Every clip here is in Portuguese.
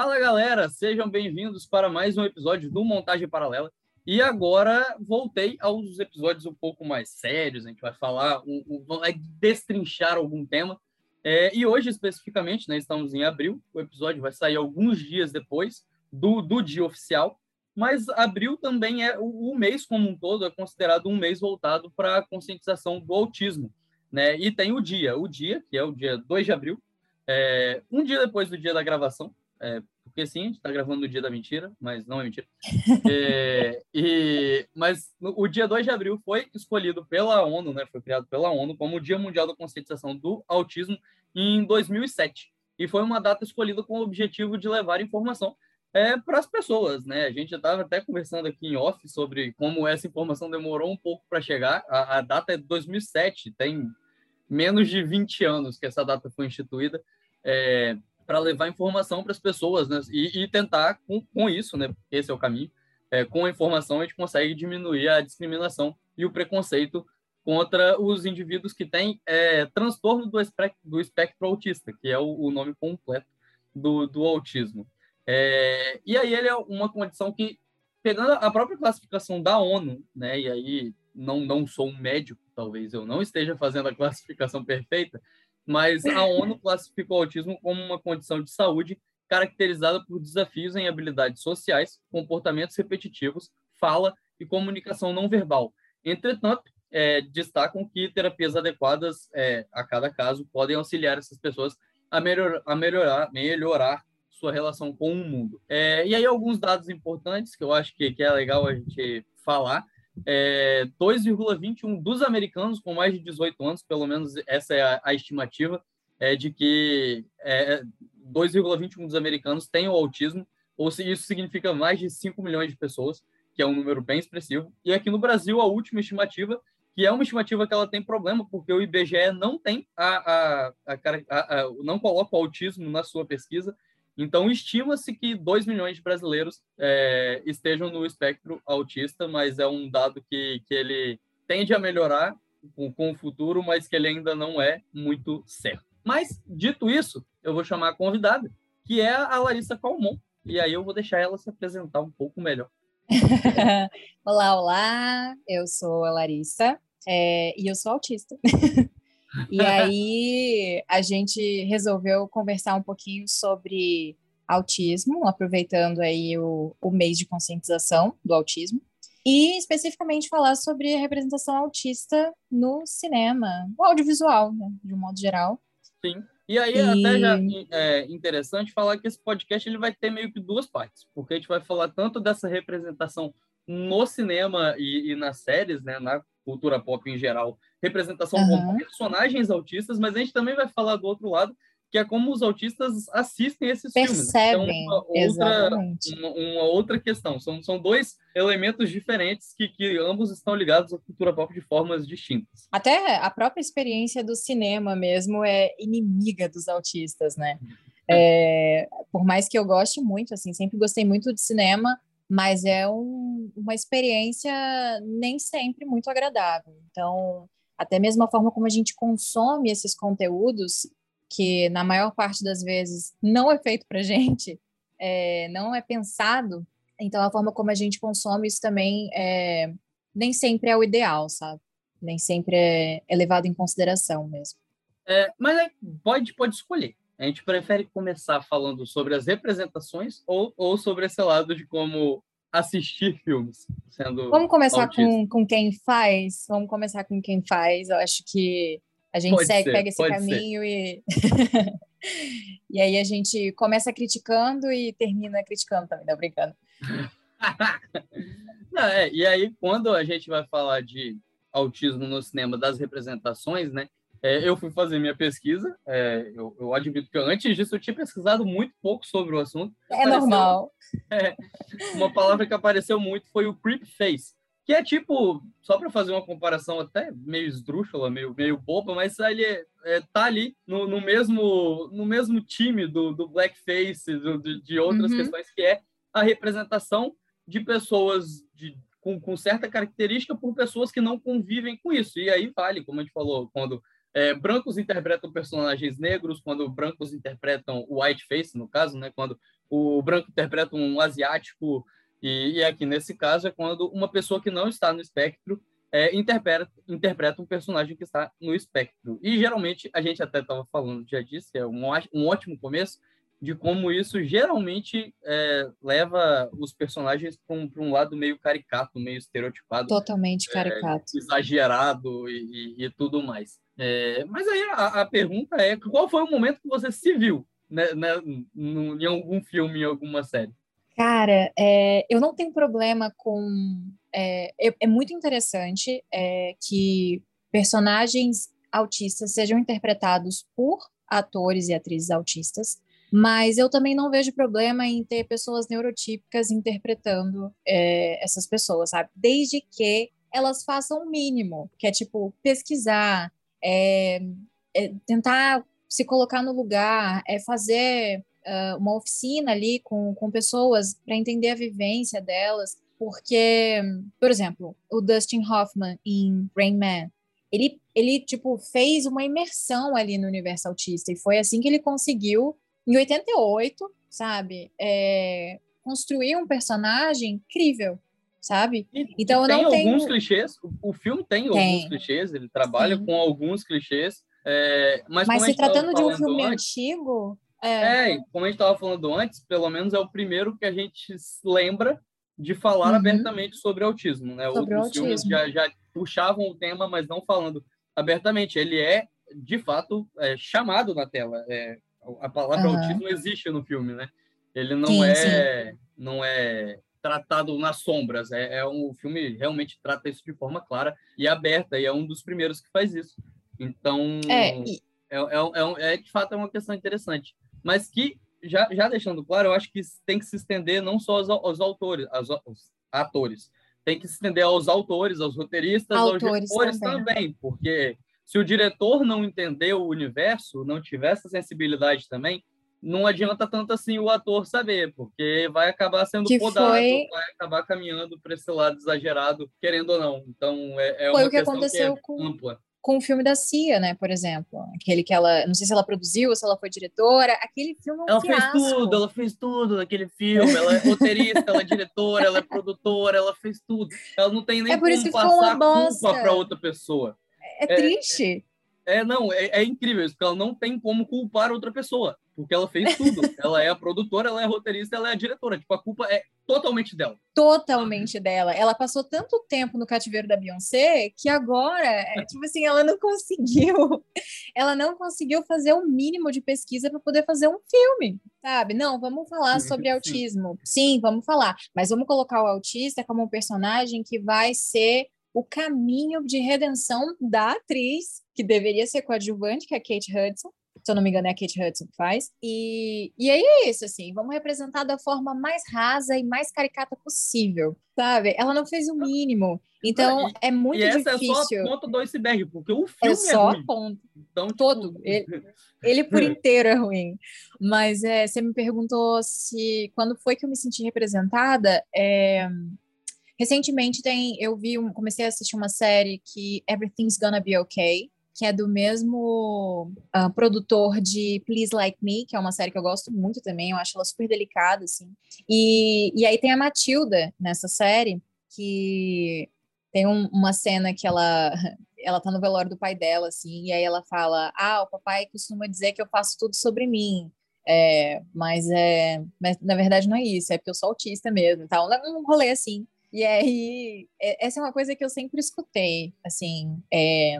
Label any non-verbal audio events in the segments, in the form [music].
Fala galera, sejam bem-vindos para mais um episódio do Montagem Paralela. E agora voltei aos episódios um pouco mais sérios, a gente vai falar, vai destrinchar algum tema. É, e hoje, especificamente, né, estamos em abril, o episódio vai sair alguns dias depois do, do dia oficial, mas abril também é o, o mês como um todo, é considerado um mês voltado para a conscientização do autismo. Né? E tem o dia, o dia, que é o dia 2 de abril, é, um dia depois do dia da gravação, é, porque sim, a gente está gravando no dia da mentira, mas não é mentira. [laughs] É, e, mas o dia 2 de abril foi escolhido pela ONU, né, foi criado pela ONU como o Dia Mundial da Conscientização do Autismo em 2007. E foi uma data escolhida com o objetivo de levar informação é, para as pessoas. Né? A gente já estava até conversando aqui em off sobre como essa informação demorou um pouco para chegar. A, a data é de 2007, tem menos de 20 anos que essa data foi instituída. É, para levar informação para as pessoas, né? E, e tentar com, com, isso, né? Esse é o caminho. É, com a informação a gente consegue diminuir a discriminação e o preconceito contra os indivíduos que têm é, transtorno do espectro, do espectro autista, que é o, o nome completo do, do autismo. É, e aí ele é uma condição que, pegando a própria classificação da ONU, né? E aí não não sou um médico, talvez eu não esteja fazendo a [laughs] classificação perfeita, mas a ONU classificou o autismo como uma condição de saúde caracterizada por desafios em habilidades sociais, comportamentos repetitivos, fala e comunicação não verbal. Entretanto, é, destacam que terapias adequadas é, a cada caso podem auxiliar essas pessoas a, melhor, a melhorar, melhorar sua relação com o mundo. É, e aí alguns dados importantes que eu acho que, que é legal a gente falar é, 2,21 dos americanos com mais de 18 anos, pelo menos essa é a, a estimativa, é de que é, 2,21 dos americanos têm o autismo, ou se isso significa mais de 5 milhões de pessoas, que é um número bem expressivo. E aqui no Brasil, a última estimativa, que é uma estimativa que ela tem problema, porque o IBGE não tem a, a, a, a não coloca o autismo na sua pesquisa, então, estima-se que 2 milhões de brasileiros é, estejam no espectro autista, mas é um dado que, que ele tende a melhorar com, com, o futuro, mas que ele ainda não é muito certo. Mas, dito isso, eu vou chamar a convidada, que é a Larissa Calmon, e aí eu vou deixar ela se apresentar um pouco melhor. [laughs] olá, olá, eu sou a Larissa é, e eu sou autista. [laughs] E aí a gente resolveu conversar um pouquinho sobre autismo, aproveitando aí o, o mês de conscientização do autismo, e especificamente falar sobre a representação autista no cinema, o audiovisual, né, de um modo geral. Sim. E aí, e... até já é interessante falar que esse podcast ele vai ter meio que duas partes, porque a gente vai falar tanto dessa representação no cinema e, e nas séries, né, na cultura pop em geral, representação uhum. com personagens autistas, mas a gente também vai falar do outro lado, que é como os autistas assistem esses Percebem, filmes. Então, uma outra, uma, uma, outra questão. São, são dois elementos diferentes que, que ambos estão ligados à cultura pop de formas distintas. Até a própria experiência do cinema mesmo é inimiga dos autistas, né? É, por mais que eu goste muito, assim, sempre gostei muito de cinema, mas é um, uma experiência nem sempre muito agradável. Então, até mesmo a forma como a gente consome esses conteúdos, que na maior parte das vezes não é feito para gente, [laughs] é, não é pensado, então a forma como a gente consome isso também é, nem sempre é o ideal, sabe? Nem sempre é, levado em consideração mesmo. É, mas pode, pode escolher. A gente prefere começar falando sobre as representações ou, ou sobre esse lado de como assistir filmes sendo Vamos começar com, com quem faz? Vamos começar com quem faz. Eu acho que a gente pode segue, ser, pega esse caminho ser. e [laughs] e aí a gente começa criticando e termina criticando também, não brincando. [laughs] não, é, e aí quando a gente vai falar de autismo no cinema das representações, né? É, eu fui fazer minha pesquisa. É, eu, eu, admito que antes disso eu tinha pesquisado muito pouco sobre o assunto. É apareceu, normal. É, uma palavra que apareceu muito foi o creep face, que é tipo, só para fazer uma comparação até meio esdrúxula, meio, meio boba, mas ele é, é, tá ali no, no, mesmo, no mesmo time do, do blackface, do, de, de outras uhum. questões, que é a representação de pessoas de, com, com certa característica por pessoas que não convivem com isso. E aí vale, como a gente falou, quando é, brancos interpretam personagens negros, quando brancos interpretam o whiteface, no caso, né? Quando o branco interpreta um asiático, e, e aqui nesse caso é quando uma pessoa que não está no espectro é, interpreta, interpreta um personagem que está no espectro. E geralmente, a gente até estava falando, já disse, é um, um ótimo começo, de como isso geralmente é, leva os personagens para um, um, lado meio caricato, meio estereotipado. Totalmente é, caricato. É, exagerado e, e, e, tudo mais. É, mas aí a, a, pergunta é, qual foi o momento que você se viu né, né, em algum filme, em alguma série? Cara, é, eu não tenho problema com... É, é muito interessante que personagens autistas sejam interpretados por atores e atrizes autistas, mas eu também não vejo problema em ter pessoas neurotípicas interpretando é, essas pessoas, sabe? Desde que elas façam o mínimo, que é tipo pesquisar, é, é tentar se colocar no lugar, é fazer uh, uma oficina ali com, com pessoas para entender a vivência delas, porque, por exemplo, o Dustin Hoffman em Rain Man, ele, ele tipo fez uma imersão ali no universo autista e foi assim que ele conseguiu em 88, sabe? É, construir um personagem incrível, sabe? então eu não tenho alguns clichês. O, filme tem, tem, alguns clichês. Ele trabalha Sim. com alguns clichês. É, mas, mas se tratando de um filme antes, antigo, é... é, como a gente estava falando antes, pelo menos é o primeiro que a gente lembra de falar uhum. abertamente sobre autismo, né? Sobre Outros filmes já, já puxavam o tema, mas não falando abertamente. Ele é, de fato, é, chamado na tela. É, a palavra uhum. autismo existe no filme, né? Ele não sim, é sim. não é tratado nas sombras. É, é um o filme realmente trata isso de forma clara e aberta e é um dos primeiros que faz isso. Então é, e... é, é, é, é, de fato é uma questão interessante, mas que já, já deixando claro, eu acho que tem que se estender não só aos, aos autores, aos, aos atores, tem que se estender aos autores, aos roteiristas, autores aos diretores também. também, porque se o diretor não entender o universo, não tiver essa sensibilidade também, não adianta tanto assim o ator saber, porque vai acabar sendo que podado, foi... vai acabar caminhando para esse lado exagerado, querendo ou não. Então, é, é foi uma o que aconteceu que é com... ampla com o filme da Cia, né, por exemplo, aquele que ela, não sei se ela produziu ou se ela foi diretora, aquele filme é um Ela fiasco. fez tudo, ela fez tudo naquele filme, ela é roteirista, ela é diretora, ela é produtora, ela fez tudo. Ela não tem nem é como passar culpa para outra pessoa. É, é triste. É, não, é, é, incrível isso, porque ela não tem como culpar outra pessoa, porque ela fez tudo. [laughs] ela é a produtora, ela é a roteirista, ela é a diretora. Tipo, a culpa é totalmente dela. Totalmente dela. Ela passou tanto tempo no cativeiro da Beyoncé que agora, é, [laughs] tipo assim, ela não conseguiu. Ela não conseguiu fazer o um mínimo de pesquisa para poder fazer um filme, sabe? Não, vamos falar sobre autismo. Sim, vamos falar, mas vamos colocar o autista como um personagem que vai ser o caminho de redenção da atriz, que deveria ser coadjuvante, que é a Kate Hudson. Se eu não me engano, é a Kate Hudson que faz. E, e aí é isso, assim, vamos representar da forma mais rasa e mais caricata possível, sabe? Ela não fez o mínimo. Então, é muito e essa difícil. é só a ponta do iceberg, porque o filme é, só é ruim. a ponta. Então, tipo, Todo. Ele, ele por [laughs] inteiro é ruim. Mas é, você me perguntou se... Quando foi que eu me senti representada? É Recentemente tem, eu vi, um, comecei a assistir uma série que Everything's Gonna Be Okay, que é do mesmo uh, produtor de Please Like Me, que é uma série que eu gosto muito também, eu acho ela super delicada, assim. E, e aí tem a Matilda nessa série, que tem um, uma cena que ela [laughs] ela tá no velório do pai dela, assim, e aí ela fala, ah, o papai costuma dizer que eu faço tudo sobre mim, é, mas é, mas na verdade não é isso, é porque eu sou autista mesmo, tal, um rolê assim. E aí, é, essa é uma coisa que eu sempre escutei, assim, é,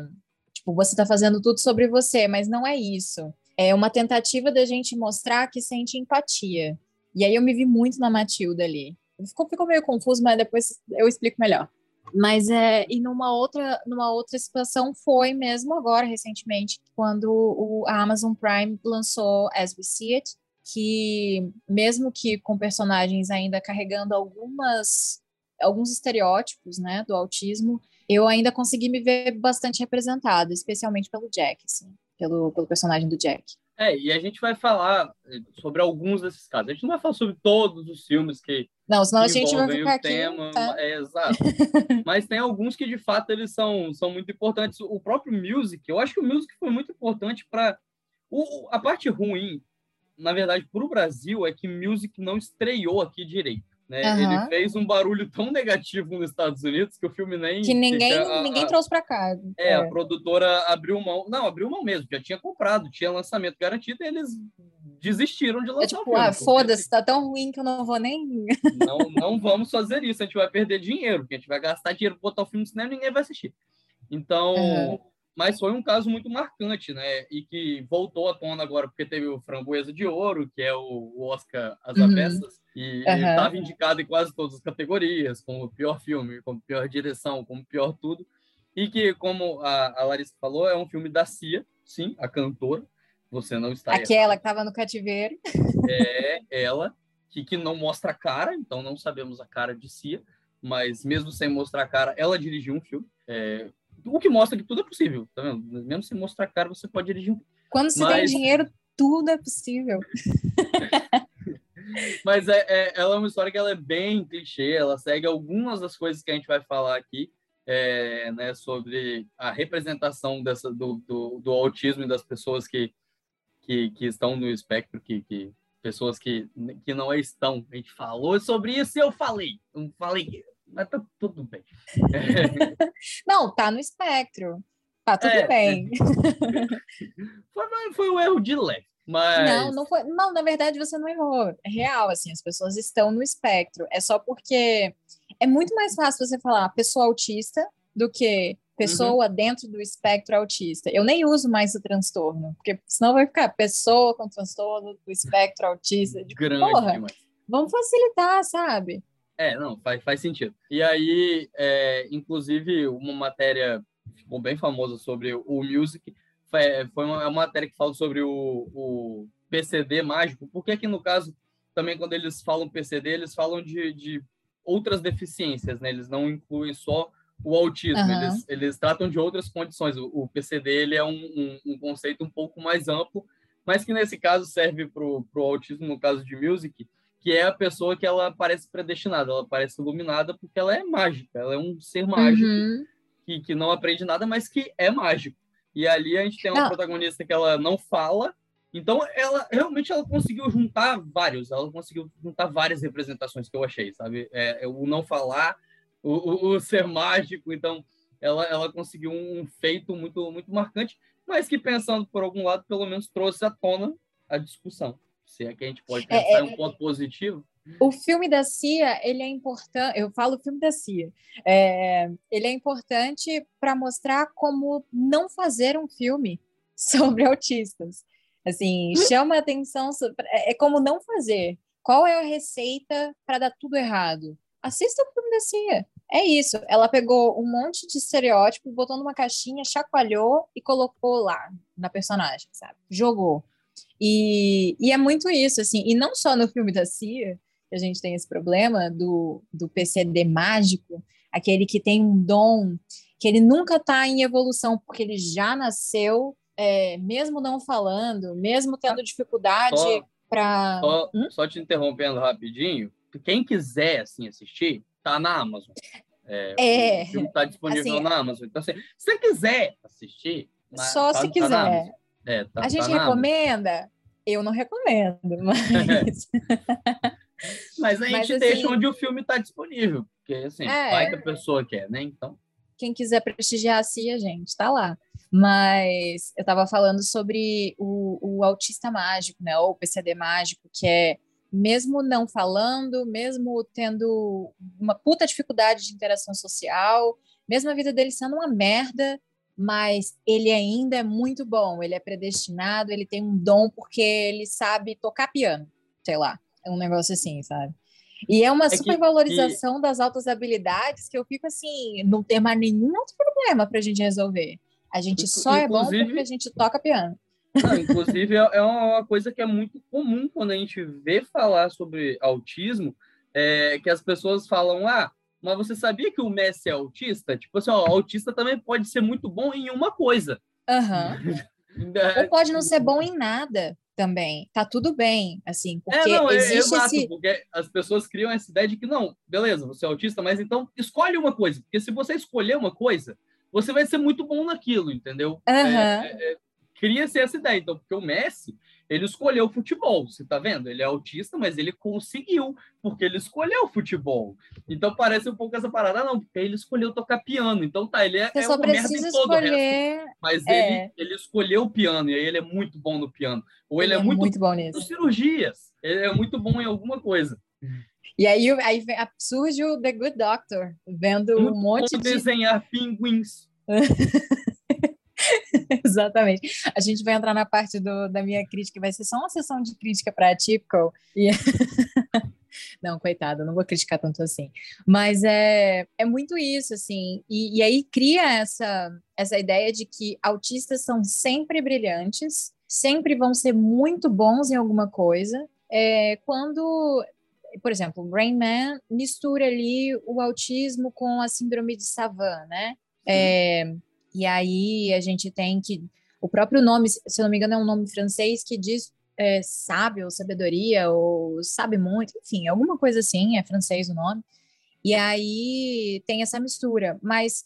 tipo, você está fazendo tudo sobre você, mas não é isso. É uma tentativa da gente mostrar que sente empatia. E aí eu me vi muito na Matilda ali. Ficou, ficou meio confuso, mas depois eu explico melhor. Mas é, e numa outra, numa outra situação foi mesmo agora, recentemente, quando o, a Amazon Prime lançou As We See It, que mesmo que com personagens ainda carregando algumas alguns estereótipos, né, do autismo, eu ainda consegui me ver bastante representada, especialmente pelo Jack, assim, pelo, pelo personagem do Jack. É, e a gente vai falar eh, sobre alguns desses casos. A gente não vai falar sobre todos os filmes que não, senão a gente vai ficar aqui. Tema, tá? é, exato. [laughs] Mas tem alguns que de fato eles são, são muito importantes. O próprio music, eu acho que o music foi muito importante para a parte ruim na verdade, para o Brasil, é que Music não estreou aqui direito. Né? Uhum. Ele fez um barulho tão negativo nos Estados Unidos que o filme nem. Que ninguém, a, ninguém a, trouxe para cá. É, é, a produtora abriu mão. Não, abriu mão mesmo, já tinha comprado, tinha lançamento garantido e eles desistiram de lançar é tipo, o filme. Ah, foda-se, tá tão ruim que eu não vou nem. [laughs] Não, não vamos fazer isso, a gente vai perder dinheiro, porque a gente vai gastar dinheiro para botar o filme no cinema e ninguém vai assistir. Então. Uhum. Mas foi um caso muito marcante, né? E que voltou à tona agora, porque teve o Framboesa de Ouro, que é o Oscar As Avessas, uhum. E uhum. estava indicado em quase todas as categorias, como pior filme, como pior direção, como pior tudo. E que, como a, a Larissa falou, é um filme da Cia, sim, a cantora. Você não está Aquela errado. que estava no cativeiro. É, ela, que, que não mostra a cara, então não sabemos a cara de Cia, mas mesmo sem mostrar a cara, ela dirigiu um filme. É, o que mostra que tudo é possível, tá vendo? Mesmo sem mostrar a cara, você pode dirigir um Quando se Mas... tem dinheiro, tudo é possível. [laughs] Mas é, é, ela é uma história que ela é bem clichê, ela segue algumas das coisas que a gente vai falar aqui, é, né, sobre a representação dessa, do, do, do, autismo e das pessoas que, que, que estão no espectro, que, que pessoas que, que não estão. A gente falou sobre isso e eu falei. Eu falei mas tá tudo bem. [laughs] Não, tá no espectro. Tá tudo é, bem. [laughs] foi, foi um erro de leve. Mas... Não, não foi. Não, na verdade você não errou. É real, assim, as pessoas estão no espectro. É só porque é muito mais fácil você falar pessoa autista do que pessoa uhum. dentro do espectro autista. Eu nem uso mais o transtorno, porque senão vai ficar pessoa com transtorno do espectro autista. De, Grande porra, demais. vamos facilitar, sabe? É, não, faz, faz sentido. E aí, é, inclusive, uma matéria ficou bem famosa sobre o Music, foi, uma, uma matéria que fala sobre o, o PCD mágico, porque aqui no caso, também quando eles falam PCD, eles falam de, de outras deficiências, né? Eles não incluem só o autismo, uhum. eles, eles tratam de outras condições. O, o PCD ele é um, um, um, conceito um pouco mais amplo, mas que nesse caso serve para o autismo, no caso de music, que é a pessoa que ela parece predestinada, ela parece iluminada porque ela é mágica, ela é um ser mágico uhum. que, que não aprende nada, mas que é mágico. E ali a gente tem uma não. protagonista que ela não fala, então ela realmente ela conseguiu juntar vários, ela conseguiu juntar várias representações que eu achei, sabe? É, é o não falar, o, o, o, [laughs] ser mágico, então ela, ela conseguiu um feito muito muito marcante, mas que pensando por algum lado pelo menos trouxe à tona a discussão se é que a gente pode é, pensar é, em um ponto positivo. O filme da Cia, ele é importante, eu falo filme da Cia, é, ele é importante para mostrar como não fazer um filme [laughs] sobre autistas. Assim, chama a atenção, é, é como não fazer. Qual é a receita para dar tudo errado? Assista o filme da Cia. É isso. Ela pegou um monte de estereótipo, botou numa caixinha, chacoalhou e colocou lá na personagem, sabe? Jogou. E, e é muito isso, assim, e não só no filme da Cia, que a gente tem esse problema do, do PCD mágico, aquele que tem um dom, que ele nunca está em evolução, porque ele já nasceu, é, mesmo não falando, mesmo tendo dificuldade para. Só, hum? só, te interrompendo rapidinho, quem quiser assim, assistir, tá na Amazon. É, é, o filme está disponível assim, na Amazon. Então, assim, se você quiser assistir. Só tá, se tá quiser. É, tá, a gente tá recomenda? Eu não recomendo, [laughs] mas. [laughs] mas a gente mas, deixa assim, onde o filme está disponível, porque assim, é, vai que a pessoa quer, né? Então. Quem quiser prestigiar a CIA, gente, tá lá. Mas eu estava falando sobre o, o autista mágico, né? Ou o PCD mágico, que é mesmo não falando, mesmo tendo uma puta dificuldade de interação social, mesmo a vida dele sendo uma merda, mas ele ainda é muito bom, ele é predestinado, ele tem um dom porque ele sabe tocar piano, sei lá, um negócio assim, sabe? E é uma é supervalorização que... das altas habilidades que eu fico assim, não tem mais nenhum outro problema para a gente resolver. A gente só inclusive, é bom porque a gente toca piano. Não, inclusive, é, é uma coisa que é muito comum quando a gente vê falar sobre autismo, é, que as pessoas falam, ah, mas você sabia que o Messi é autista? Tipo assim, ó, o autista também pode ser muito bom em uma coisa. Uhum. [laughs] Ou pode não ser bom em nada também. Tá tudo bem, assim, é, porque é, não, existe é, exato, esse... porque as pessoas criam essa ideia de que não, beleza, você é autista, mas então escolhe uma coisa, porque se você escolher uma coisa, você vai ser muito bom naquilo, entendeu? Uhum. É, Cria-se essa ideia, então, porque o Messi, ele escolheu futebol, você tá vendo? Ele é autista, mas ele conseguiu, porque ele escolheu futebol. Então parece um pouco essa parada, não, porque ele escolheu tocar piano. Então tá, ele é, Você é só precisa o escolher. resto. Mas É. ele, ele escolheu o piano, e aí ele é muito bom no piano. Ou ele, Ele é, muito, muito bom nisso. cirurgias. Ele é muito bom em alguma coisa. E aí, aí surge o The Good Doctor, vendo um monte de. desenhar pinguins. [laughs] [laughs] Exatamente. A gente vai entrar na parte do, da minha crítica, vai ser só uma sessão de crítica para a Typical. E... [laughs] não, coitado, não vou criticar tanto assim. Mas é, é muito isso, assim. E, e aí cria essa, essa ideia de que autistas são sempre brilhantes, sempre vão ser muito bons em alguma coisa. É, quando, por exemplo, o Rain Man mistura ali o autismo com a síndrome de Savant, né? É, e aí a gente tem que. O próprio nome, se eu não me engano, é um nome francês que diz é, sábio, ou sabedoria, ou sabe muito, enfim, alguma coisa assim, é francês o nome. E aí tem essa mistura. Mas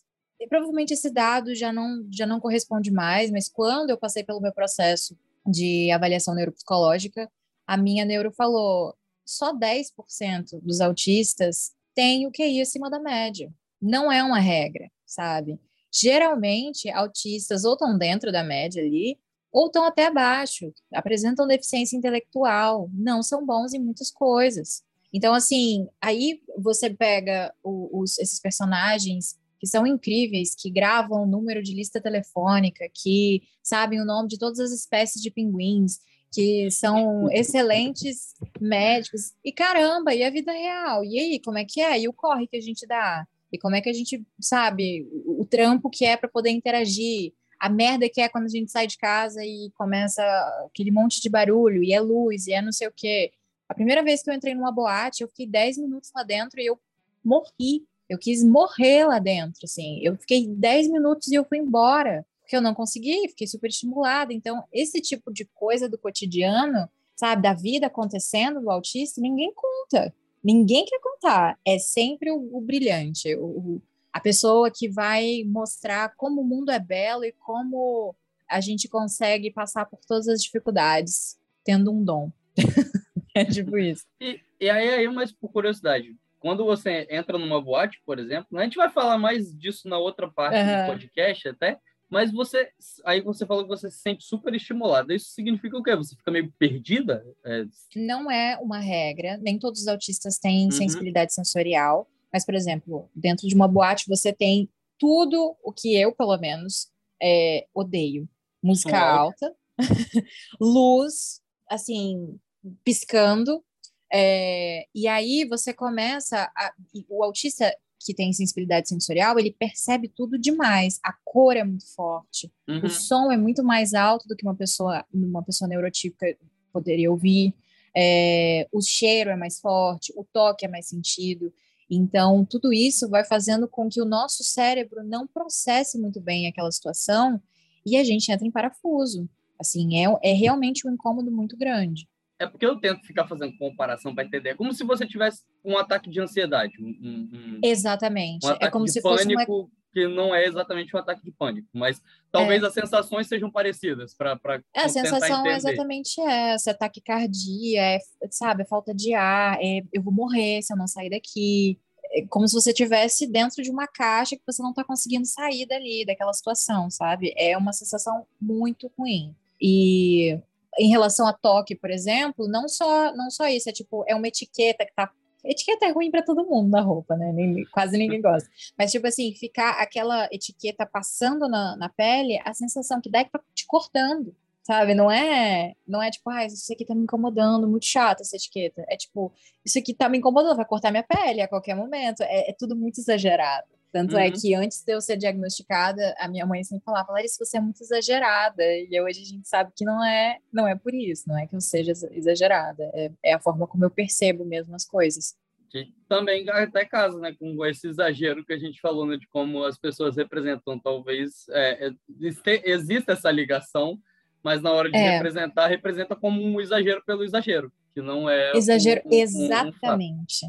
provavelmente esse dado já não, já não corresponde mais, mas quando eu passei pelo meu processo de avaliação neuropsicológica, a minha neuro falou: só 10% dos autistas têm o QI acima da média. Não é uma regra, sabe? Geralmente, autistas ou estão dentro da média ali, ou estão até abaixo, apresentam deficiência intelectual, não são bons em muitas coisas. Então, assim, aí você pega os, esses personagens que são incríveis, que gravam o número de lista telefônica, que sabem o nome de todas as espécies de pinguins, que são [laughs] excelentes médicos. E caramba, e a vida real? E aí, como é que é? E o corre que a gente dá? E como é que a gente sabe o, trampo que é para poder interagir? A merda que é quando a gente sai de casa e começa aquele monte de barulho, e é luz, e é não sei o quê. A primeira vez que eu entrei numa boate, eu fiquei 10 minutos lá dentro e eu morri. Eu quis morrer lá dentro, assim. Eu fiquei 10 minutos e eu fui embora, porque eu não consegui, fiquei super estimulada. Então, esse tipo de coisa do cotidiano, sabe, da vida acontecendo do autista, ninguém conta. Ninguém quer contar. É sempre o, o brilhante, o, a pessoa que vai mostrar como o mundo é belo e como a gente consegue passar por todas as dificuldades tendo um dom. [laughs] é tipo isso. E, e aí, aí, mas por curiosidade, quando você entra numa boate, por exemplo, a gente vai falar mais disso na outra parte Uhum. do podcast até, mas você, aí você falou que você se sente super estimulada. Isso significa o quê? Você fica meio perdida? É, Não é uma regra, nem todos os autistas têm Uhum. sensibilidade sensorial, mas, por exemplo, dentro de uma boate você tem tudo o que eu, pelo menos, é, odeio. Música Som alta, [laughs] luz, assim, piscando, é, e aí você começa, a- o autista que tem sensibilidade sensorial, ele percebe tudo demais, a cor é muito forte, uhum. o som é muito mais alto do que uma pessoa, uma pessoa neurotípica poderia ouvir. É, o cheiro é mais forte, o toque é mais sentido. Então, tudo isso vai fazendo com que o nosso cérebro não processe muito bem aquela situação e a gente entra em parafuso. Assim, é, é realmente um incômodo muito grande. É porque eu tento ficar fazendo comparação para entender. É como se você tivesse um ataque de ansiedade, um, um- Exatamente. um ataque é como de se fosse uma pânico que não é exatamente um ataque de pânico, mas talvez as sensações sejam parecidas para É, a sensação é exatamente essa, é taquicardia, é, sabe, é falta de ar, é eu vou morrer se eu não sair daqui. É como se você estivesse dentro de uma caixa que você não está conseguindo sair dali, daquela situação, sabe? É uma sensação muito ruim. E em relação a toque, por exemplo, não só, não só isso, é tipo, é uma etiqueta que tá. Etiqueta é ruim para todo mundo na roupa, né? Nem- quase ninguém [laughs] gosta. Mas, tipo assim, ficar aquela etiqueta passando na, na pele, a sensação que dá é que tá te cortando, sabe? Não é, não é tipo, ah, isso aqui tá me incomodando, muito chato essa etiqueta. É tipo, isso aqui tá me incomodando, vai cortar minha pele a qualquer momento. É, é tudo muito exagerado. Tanto é Uhum. que antes de eu ser diagnosticada, a minha mãe sempre falava, Larissa, você é muito exagerada. E hoje a gente sabe que não é, não é por isso, não é que eu seja exa- exagerada. É, é a forma como eu percebo mesmo as coisas. Que também até casa, né, com esse exagero que a gente falou, né, de como as pessoas representam. Talvez é, é, existe- exista essa ligação, mas na hora de É. representar, representa como um exagero pelo exagero, que não é Exagero, um- um- um- um exatamente.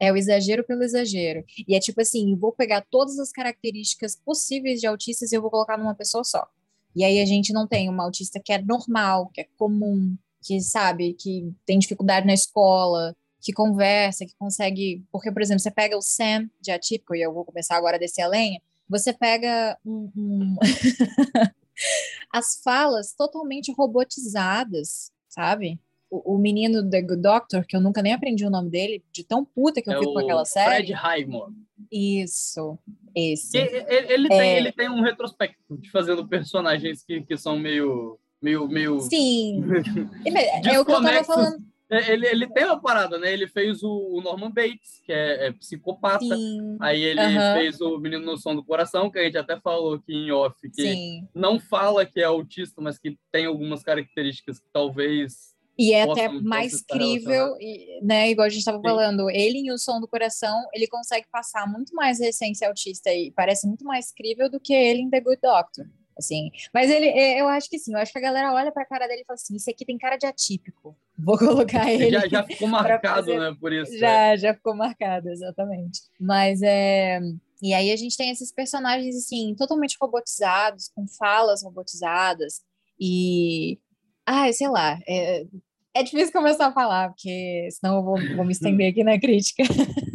É o exagero pelo exagero. E é tipo assim, vou pegar todas as características possíveis de autistas e eu vou colocar numa pessoa só. E aí a gente não tem uma autista que é normal, que é comum, que sabe, que tem dificuldade na escola, que conversa, que consegue. Porque, por exemplo, você pega o Sam de Atípico, e eu vou começar agora a descer a lenha, você pega um, um... [laughs] as falas totalmente robotizadas, sabe? O, o, menino The Good Doctor, que eu nunca nem aprendi o nome dele, de tão puta que eu é fico com aquela série. Fred Highmore. Isso, esse. Ele, ele, é... tem, ele tem um retrospecto de fazendo personagens que, que são meio. meio, meio... Sim. [laughs] é o que eu tava falando. É, ele, ele tem uma parada, né? Ele fez o, Norman Bates, que é, é psicopata. Sim. Aí ele uhum. fez o Menino no Som do Coração, que a gente até falou aqui em off, que Sim. não fala que é autista, mas que tem algumas características que talvez. E é até mais crível, né? Igual a gente estava falando, ele em O Som do Coração, ele consegue passar muito mais a essência autista e parece muito mais crível do que ele em The Good Doctor assim. Mas ele, é, eu acho que sim, eu acho que a galera olha pra cara dele e fala assim, esse aqui tem cara de atípico, vou [laughs] colocar ele. Já, já ficou marcado, fazer... né, por isso. Já, é. já ficou marcado, exatamente. Mas é... E aí a gente tem esses personagens, assim, totalmente robotizados, com falas robotizadas, e... Ah, sei lá, é, é difícil começar a falar, porque senão eu vou, vou me estender aqui na crítica. [laughs]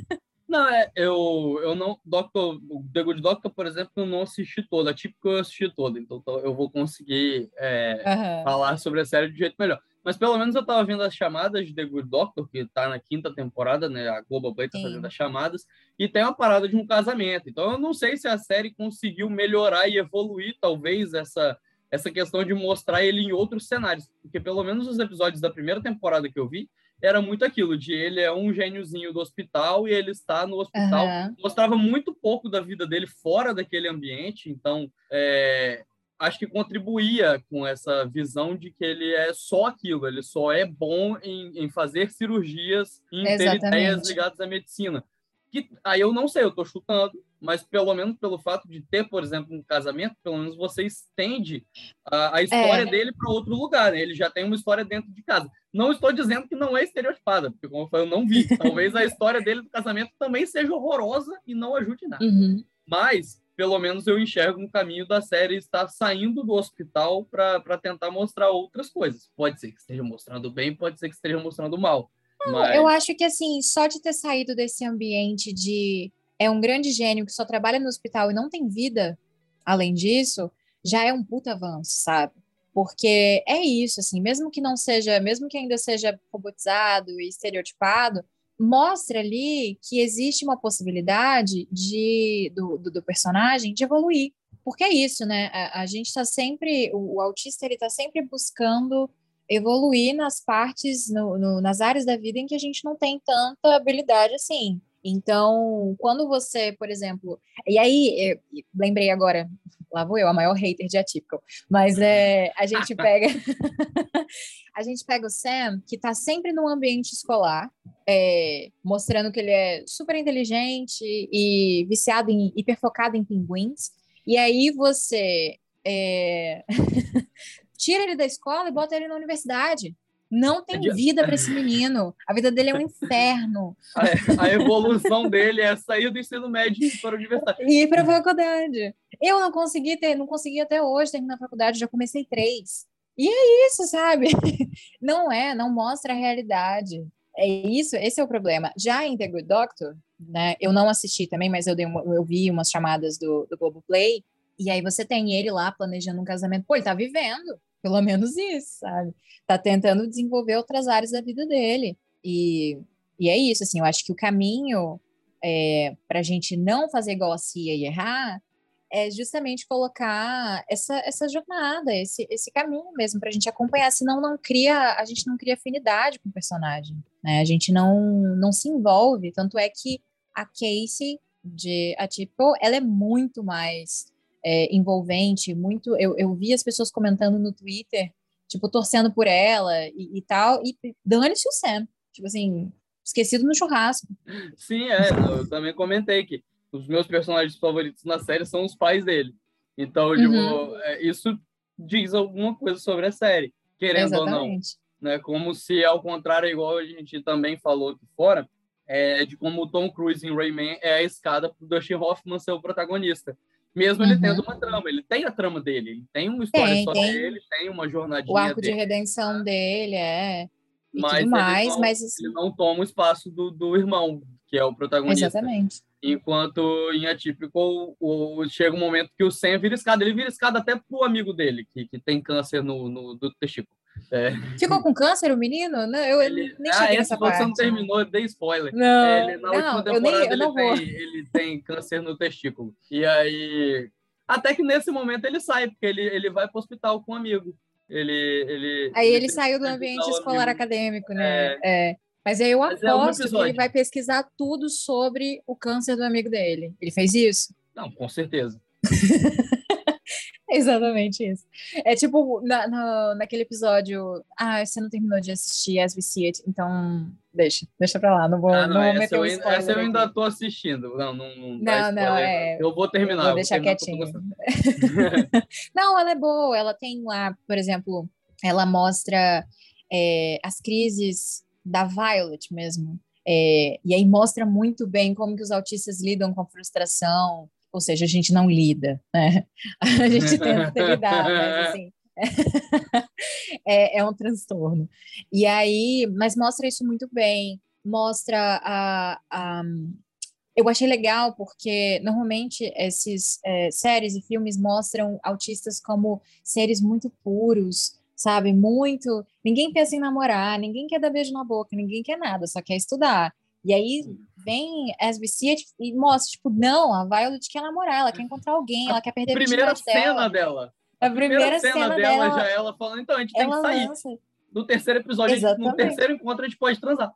Não, é, eu, eu não. Doctor, o The Good Doctor, por exemplo, eu não assisti toda. Típico eu assisti toda, então eu vou conseguir é, uhum. falar sobre a série de jeito melhor. Mas pelo menos eu tava vendo as chamadas de The Good Doctor, que tá na quinta temporada, né? A Globoplay tá Sim. fazendo as chamadas, e tem uma parada de um casamento. Então eu não sei se a série conseguiu melhorar e evoluir, talvez, essa, essa questão de mostrar ele em outros cenários. Porque pelo menos os episódios da primeira temporada que eu vi, era muito aquilo, de ele é um gêniozinho do hospital e ele está no hospital. Uhum. Mostrava muito pouco da vida dele fora daquele ambiente, então é, acho que contribuía com essa visão de que ele é só aquilo, ele só é bom em, em fazer cirurgias e em ter ideias ligadas à medicina. Que, aí eu não sei, eu estou chutando, mas pelo menos pelo fato de ter, por exemplo, um casamento, pelo menos você estende a, a história é. dele para outro lugar. Né? Ele já tem uma história dentro de casa. Não estou dizendo que não é estereotipada, porque como eu falei, eu não vi. [laughs] Talvez a história dele do casamento também seja horrorosa e não ajude nada. Uhum. Mas pelo menos eu enxergo um caminho da série estar saindo do hospital para tentar mostrar outras coisas. Pode ser que esteja mostrando bem, pode ser que esteja mostrando mal. Não, mas... Eu acho que assim, só de ter saído desse ambiente de é um grande gênio que só trabalha no hospital e não tem vida além disso, já é um puta avanço, sabe? Porque é isso, assim, mesmo que não seja, mesmo que ainda seja robotizado e estereotipado, mostra ali que existe uma possibilidade de do, do, do personagem de evoluir. Porque é isso, né? A, a gente está sempre, o, o, autista ele está sempre buscando evoluir nas partes, no, no, nas áreas da vida em que a gente não tem tanta habilidade assim. Então, quando você, por exemplo, e aí, lembrei agora, lá vou eu, a maior hater de atípico, mas é, a gente [laughs] pega [laughs] a gente pega o Sam, que está sempre no ambiente escolar, é, mostrando que ele é super inteligente e viciado em hiperfocado em pinguins, e aí você é, [laughs] tira ele da escola e bota ele na universidade. Não tem vida para esse menino. A vida dele é um inferno. A, a evolução dele é sair do ensino médio para a universidade. E ir para a faculdade. Eu não consegui ter, não consegui até hoje terminar a faculdade, já comecei três. E é isso, sabe? [laughs] Não é, não mostra a realidade. É isso, esse é o problema. Já em The Good Doctor, né? Eu não assisti também, mas eu, dei uma, eu vi umas chamadas do, do Globoplay, e aí você tem ele lá planejando um casamento. Pô, ele tá vivendo, pelo menos isso, sabe? Tá tentando desenvolver outras áreas da vida dele. E, e é isso, assim, eu acho que o caminho é, para a gente não fazer igual a Cia e errar é justamente colocar essa, essa jornada, esse, esse caminho mesmo para a gente acompanhar, senão não cria, a gente não cria afinidade com o personagem, né? A gente não, não se envolve, tanto é que a Casey de Atypical, ela é muito mais é, envolvente, muito. Eu, eu vi as pessoas comentando no Twitter, tipo, torcendo por ela e, e tal, e dane-se o Sam. Tipo assim, esquecido no churrasco. Sim, é, eu também comentei que os meus personagens favoritos na série são os pais dele. Então, tipo, uhum. é, isso diz alguma coisa sobre a série, querendo Exatamente. ou não. Né? Como se, ao contrário, igual a gente também falou aqui fora, é, de como o Tom Cruise em Rayman é a escada para o Dustin Hoffman ser o protagonista. Mesmo ele tendo uma trama, ele tem a trama dele, ele tem uma história Tem, só tem. dele, tem uma jornadinha O arco de dele. redenção dele, é. E Mas mais, não- mas Ele não toma o espaço do, do irmão, que é o protagonista. exatamente. Enquanto em Atípico, o, o- chega um momento que o Sam vira escada. Ele vira escada até pro amigo dele, que, que tem câncer no, no do testículo. É, Ficou com câncer o menino? Não, eu ele, nem ah, cheguei esse nessa você não parte. terminou, eu dei spoiler. Não, ele, na última não, eu, temporada nem, eu ele, não vou. tem, ele tem câncer no testículo. E aí. Até que nesse momento ele sai, porque ele, ele vai pro hospital com um amigo. Ele. ele Aí ele tem saiu do que ambiente escolar amigo. acadêmico, né? É. Mas aí eu Mas é um aposto que episódio. ele vai pesquisar tudo sobre o câncer do amigo dele. Ele fez isso? Não, com certeza. [laughs] Exatamente isso. É tipo, na, na, naquele episódio. Ah, você não terminou de assistir As We See It, então deixa, deixa pra lá. Não vou, Ah, não não, vou essa, meter eu, um ainda- spoiler. essa eu ainda aqui. tô assistindo. Não, não, não. Não, não, é- Eu vou terminar. vou deixar terminar eu tô quietinho. [laughs] Não, ela é boa. Ela tem lá, por exemplo, ela mostra é, as crises da Violet mesmo. É, e aí mostra muito bem como que os autistas lidam com a frustração. Ou seja, a gente não lida, né? [laughs] A gente tenta lidar, mas assim. [laughs] é, é um transtorno. E aí, mas mostra isso muito bem. Mostra a, a eu achei legal porque normalmente esses é, séries e filmes mostram autistas como seres muito puros, sabe? Muito. Ninguém pensa em namorar, ninguém quer dar beijo na boca, ninguém quer nada, só quer estudar. E aí vem As We See It e mostra, tipo, não, a Violet quer namorar, ela quer encontrar alguém, ela quer perder a Primeira cena dela. dela. A primeira, cena, dela, dela, já ela falando, então a gente tem que sair. lança. No terceiro episódio, a gente- no terceiro encontro, a gente pode transar.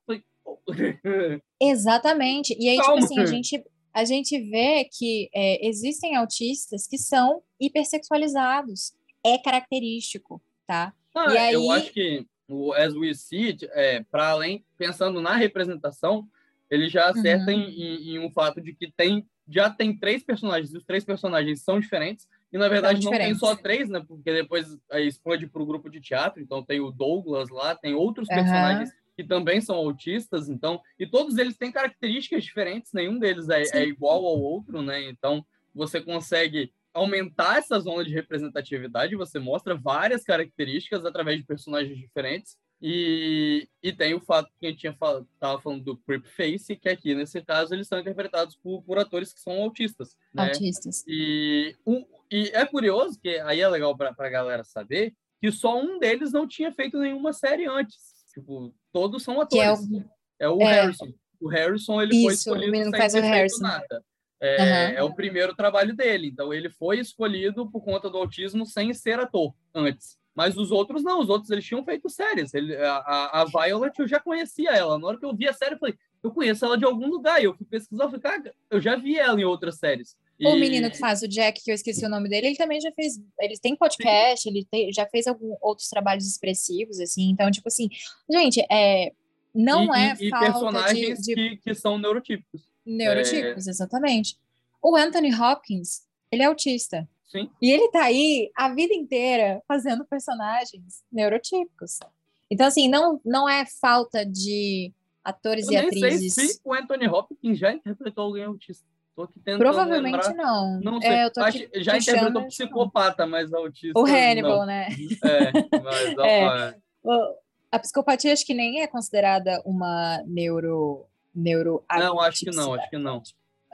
Exatamente. E aí, tipo Calma. assim, a gente, a gente vê que é, existem autistas que são hipersexualizados. É característico, tá? Ah, E aí- Eu acho que o As We See It, é, para além, pensando na representação, ele já acerta Uhum. em, em- em um fato de que tem já tem três personagens, e os três personagens são diferentes, e na verdade não tem só três, né? Porque depois aí expande para o grupo de teatro, então tem o Douglas lá, tem outros Aham. personagens que também são autistas, então, e todos eles têm características diferentes, nenhum deles é, é igual ao outro, né? Então, você consegue aumentar essa zona de representatividade, você mostra várias características através de personagens diferentes. E, e tem o fato que a gente tinha fal tava falando do Creep Face, que aqui, nesse caso, eles são interpretados por, por atores que são autistas. Né? Autistas. E, um, e é curioso, que aí é legal para a galera saber, que só um deles não tinha feito nenhuma série antes. Tipo, todos são Que é atores. o. É o é. Harrison. O Harrison, ele foi Isso, o escolhido sem faz o ter feito Harrison. nada. É, Aham. é o primeiro trabalho dele. Então, ele foi escolhido por conta do autismo sem ser ator antes. Mas os outros não. Os outros, eles tinham feito séries. Ele, a, a, Violet, eu já conhecia ela. Na hora que eu vi a série, eu falei, eu conheço ela de algum lugar. E eu fui pesquisar, eu falei, cara, eu já vi ela em outras séries. O E- menino que faz o Jack, que eu esqueci o nome dele, ele também já fez. Ele tem podcast, ele tem- já fez alguns outros trabalhos expressivos, assim. Então, tipo assim, gente, é, não e, é e, falta de, personagens de que, que são neurotípicos. neurotipos, exatamente. O Anthony Hopkins, ele é autista. Sim. E ele tá aí a vida inteira fazendo personagens neurotípicos. Então, assim, não, não é falta de atores Eu e nem sei atrizes. se o Anthony Hopkins já interpretou alguém autista. Tô aqui tentando Provavelmente lembrar. não. Não sei. É, eu tô Acho- aqui já interpretou que não. psicopata, mas autista. O Hannibal, não. né? É, [laughs] mas É. ó, A psicopatia acho que nem é considerada uma neuro. neuro Não, acho que não, acho que não.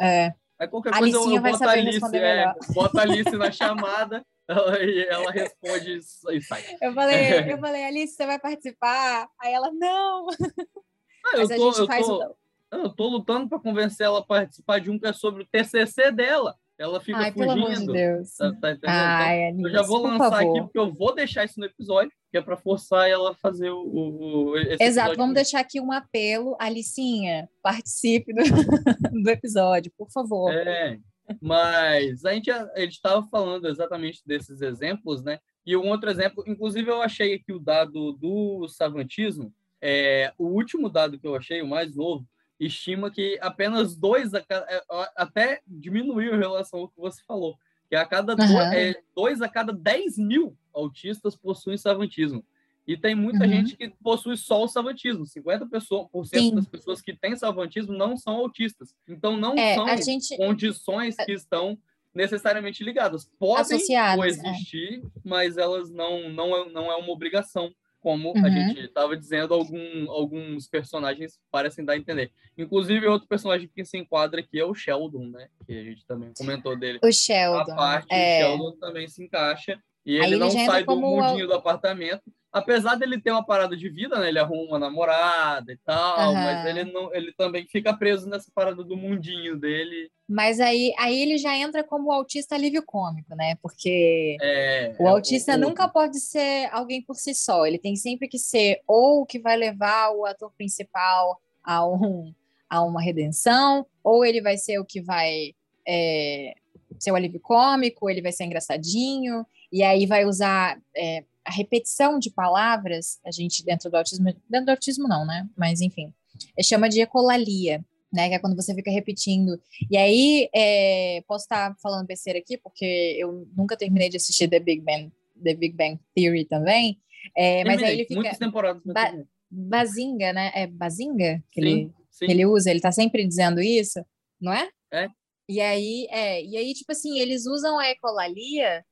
É, Aí qualquer A coisa Alicinha eu vai boto a Alice, é, boto a Alice na [laughs] chamada ela, e ela responde e sai. eu falei, eu falei, Alice, você vai participar? Aí ela, não. Ah, [laughs] Mas a tô, gente eu, faz tô, o. eu tô lutando para convencer ela a participar de um que é sobre o TCC dela. Ela fica Ai, pelo amor de fugindo. Deus. Tá, tá? Então, Ai, Alice, Eu já vou lançar favor. aqui, porque eu vou deixar isso no episódio, que é para forçar ela a fazer o. o, Exato, vamos comigo. deixar aqui um apelo. Alicinha, participe do, [laughs] do episódio, por favor. É, mas a gente a gente estava falando exatamente desses exemplos, né? E um outro exemplo, inclusive eu achei aqui o dado do savantismo, é, o último dado que eu achei, o mais novo, estima que apenas dois, a é, até diminuiu em relação ao que você falou, que a cada do- Aham. é, dois a cada 10 mil autistas possuem savantismo. E tem muita Uhum. gente que possui só o savantismo. 50% pessoa- por cento Sim. das pessoas que têm savantismo não são autistas. Então, não É, são gente. condições que estão necessariamente ligadas. Podem Associadas, coexistir, é. mas elas não, não, é, não é uma obrigação, como uhum. a gente estava dizendo, algum, alguns personagens parecem dar a entender. Inclusive, outro personagem que se enquadra aqui é o Sheldon, né? Que a gente também comentou dele. O Sheldon. A parte é... Sheldon também se encaixa. E ele, ele não sai do mundinho o... do apartamento, apesar dele ter uma parada de vida, né? Ele arruma uma namorada e tal, uhum. mas ele não, ele também fica preso nessa parada do mundinho dele. Mas aí, aí ele já entra como autista alívio cômico, né? Porque é, o é autista o, nunca pode ser alguém por si só. Ele tem sempre que ser ou o que vai levar o ator principal a, um, a uma redenção, ou ele vai ser o que vai é, ser o alívio cômico, ele vai ser engraçadinho, e aí vai usar é, a repetição de palavras, a gente dentro do autismo, dentro do autismo não, né? Mas enfim, é, chama de ecolalia, né? Que é quando você fica repetindo. E aí, é, posso estar falando besteira aqui, porque eu nunca terminei de assistir The Big Bang, The Big Bang Theory também. É, mas aí ele fica. Muitas temporadas. Ba Bazinga, né? É Bazinga que, sim, ele, sim. que ele usa, ele tá sempre dizendo isso, não é? É. E aí, é, e aí, tipo assim, eles usam a ecolalia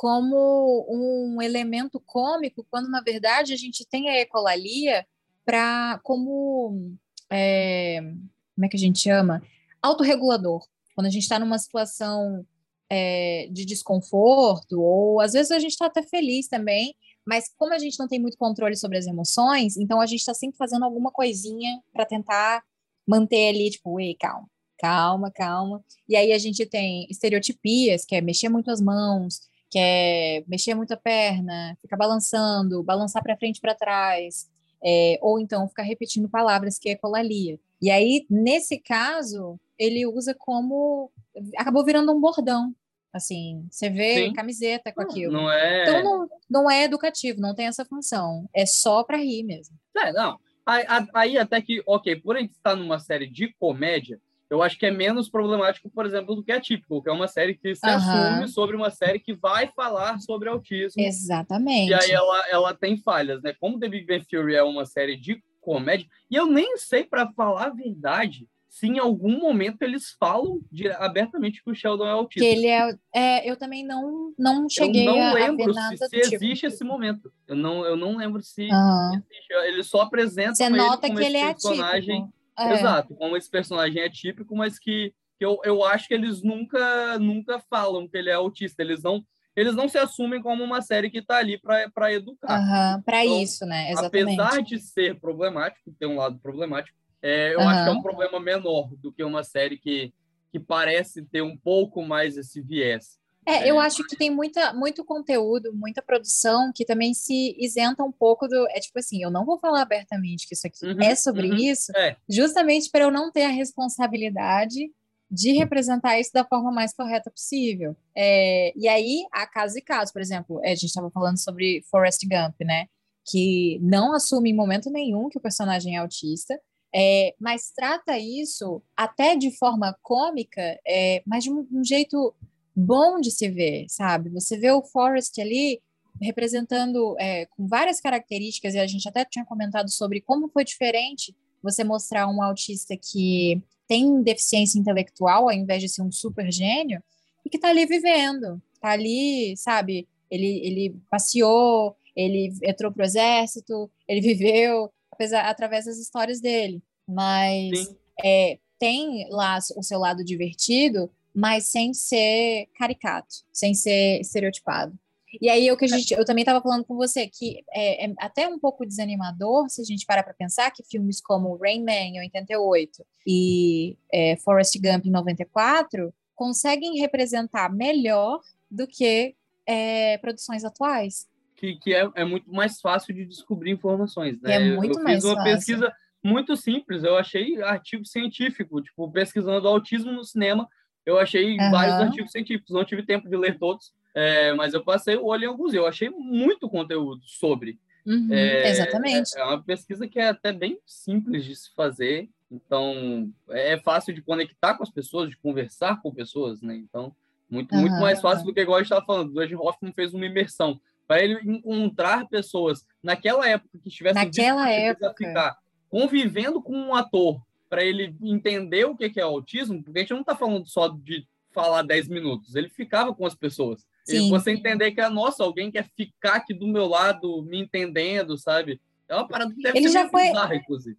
como um elemento cômico, quando na verdade a gente tem a ecolalia para como é, como é que a gente chama autorregulador. Quando a gente está numa situação é, de desconforto ou às vezes a gente está até feliz também, mas como a gente não tem muito controle sobre as emoções, então a gente está sempre fazendo alguma coisinha para tentar manter ali tipo, ei, calma, calma, calma. E aí a gente tem estereotipias, que é mexer muito as mãos, que é mexer muito a perna, ficar balançando, balançar para frente e para trás, é, ou então ficar repetindo palavras que é colalia. E aí, nesse caso, ele usa como. acabou virando um bordão. Assim, você vê Sim. camiseta com aquilo. Não é... Então não, não é educativo, não tem essa função. É só para rir mesmo. É, não. Aí, aí, até que, ok, por a gente estar numa série de comédia, eu acho que é menos problemático, por exemplo, do que Atípico, que é uma série que se uhum. assume sobre uma série que vai falar sobre autismo. Exatamente. E aí ela, ela tem falhas, né? Como The Big Bang Theory é uma série de comédia, e eu nem sei, para falar a verdade, se em algum momento eles falam de, abertamente que o Sheldon é autista. Que ele é, é, eu também não não cheguei eu não lembro se, se existe tipo. esse momento. Eu não eu não lembro se uhum. existe. Eles só apresentam Você nota ele que ele é personagem. Atípico. É. Exato, como esse personagem é típico, mas que, que eu, eu acho que eles nunca nunca falam que ele é autista. Eles não eles não se assumem como uma série que está ali para educar. Uhum, para então, isso, né? Exatamente. Apesar de ser problemático, ter um lado problemático, é, eu uhum. acho que é um problema menor do que uma série que, que parece ter um pouco mais esse viés. É, eu acho que tem muita, muito conteúdo, muita produção que também se isenta um pouco do. É tipo assim, eu não vou falar abertamente que isso aqui uhum, é sobre uhum, isso, é. justamente para eu não ter a responsabilidade de representar isso da forma mais correta possível. É, e aí, há casos e casos, por exemplo, é, a gente estava falando sobre Forrest Gump, né? Que não assume em momento nenhum que o personagem é autista, é, mas trata isso até de forma cômica, é, mas de um, um jeito bom de se ver, sabe? Você vê o Forrest ali representando é, com várias características, e a gente até tinha comentado sobre como foi diferente você mostrar um autista que tem deficiência intelectual, ao invés de ser um super gênio, e que está ali vivendo, está ali, sabe? Ele, ele passeou, ele entrou para o exército, ele viveu apesar, através das histórias dele, mas é, tem lá o seu lado divertido, mas sem ser caricato, sem ser estereotipado. E aí eu que a gente, eu também estava falando com você que é, é, até um pouco desanimador se a gente parar para pensar que filmes como Rain Man em 88 e é, Forrest Gump em 94 conseguem representar melhor do que é, produções atuais. Que, que é, é, muito mais fácil de descobrir informações, né? é muito eu mais fiz uma fácil. pesquisa muito simples, eu achei artigo científico, tipo, pesquisando autismo no cinema, eu achei uhum. vários artigos científicos, não tive tempo de ler todos, é, mas eu passei o olho em alguns, eu achei muito conteúdo sobre. Uhum, é, exatamente. É, é, uma pesquisa que é até bem simples de se fazer, então é fácil de conectar com as pessoas, de conversar com pessoas, né? Então, muito, uhum, muito mais fácil do que igual a gente estava falando. O Dwayne Hoffman fez uma imersão para ele encontrar pessoas naquela época que estivessem naquela época ficar convivendo com um ator para ele entender o que é autismo, porque a gente não está falando só de falar 10 minutos, ele ficava com as pessoas. Sim. E você entender que, nossa, alguém quer ficar aqui do meu lado, me entendendo, sabe? É uma parada que deve Ele já foi- bizarra, inclusive.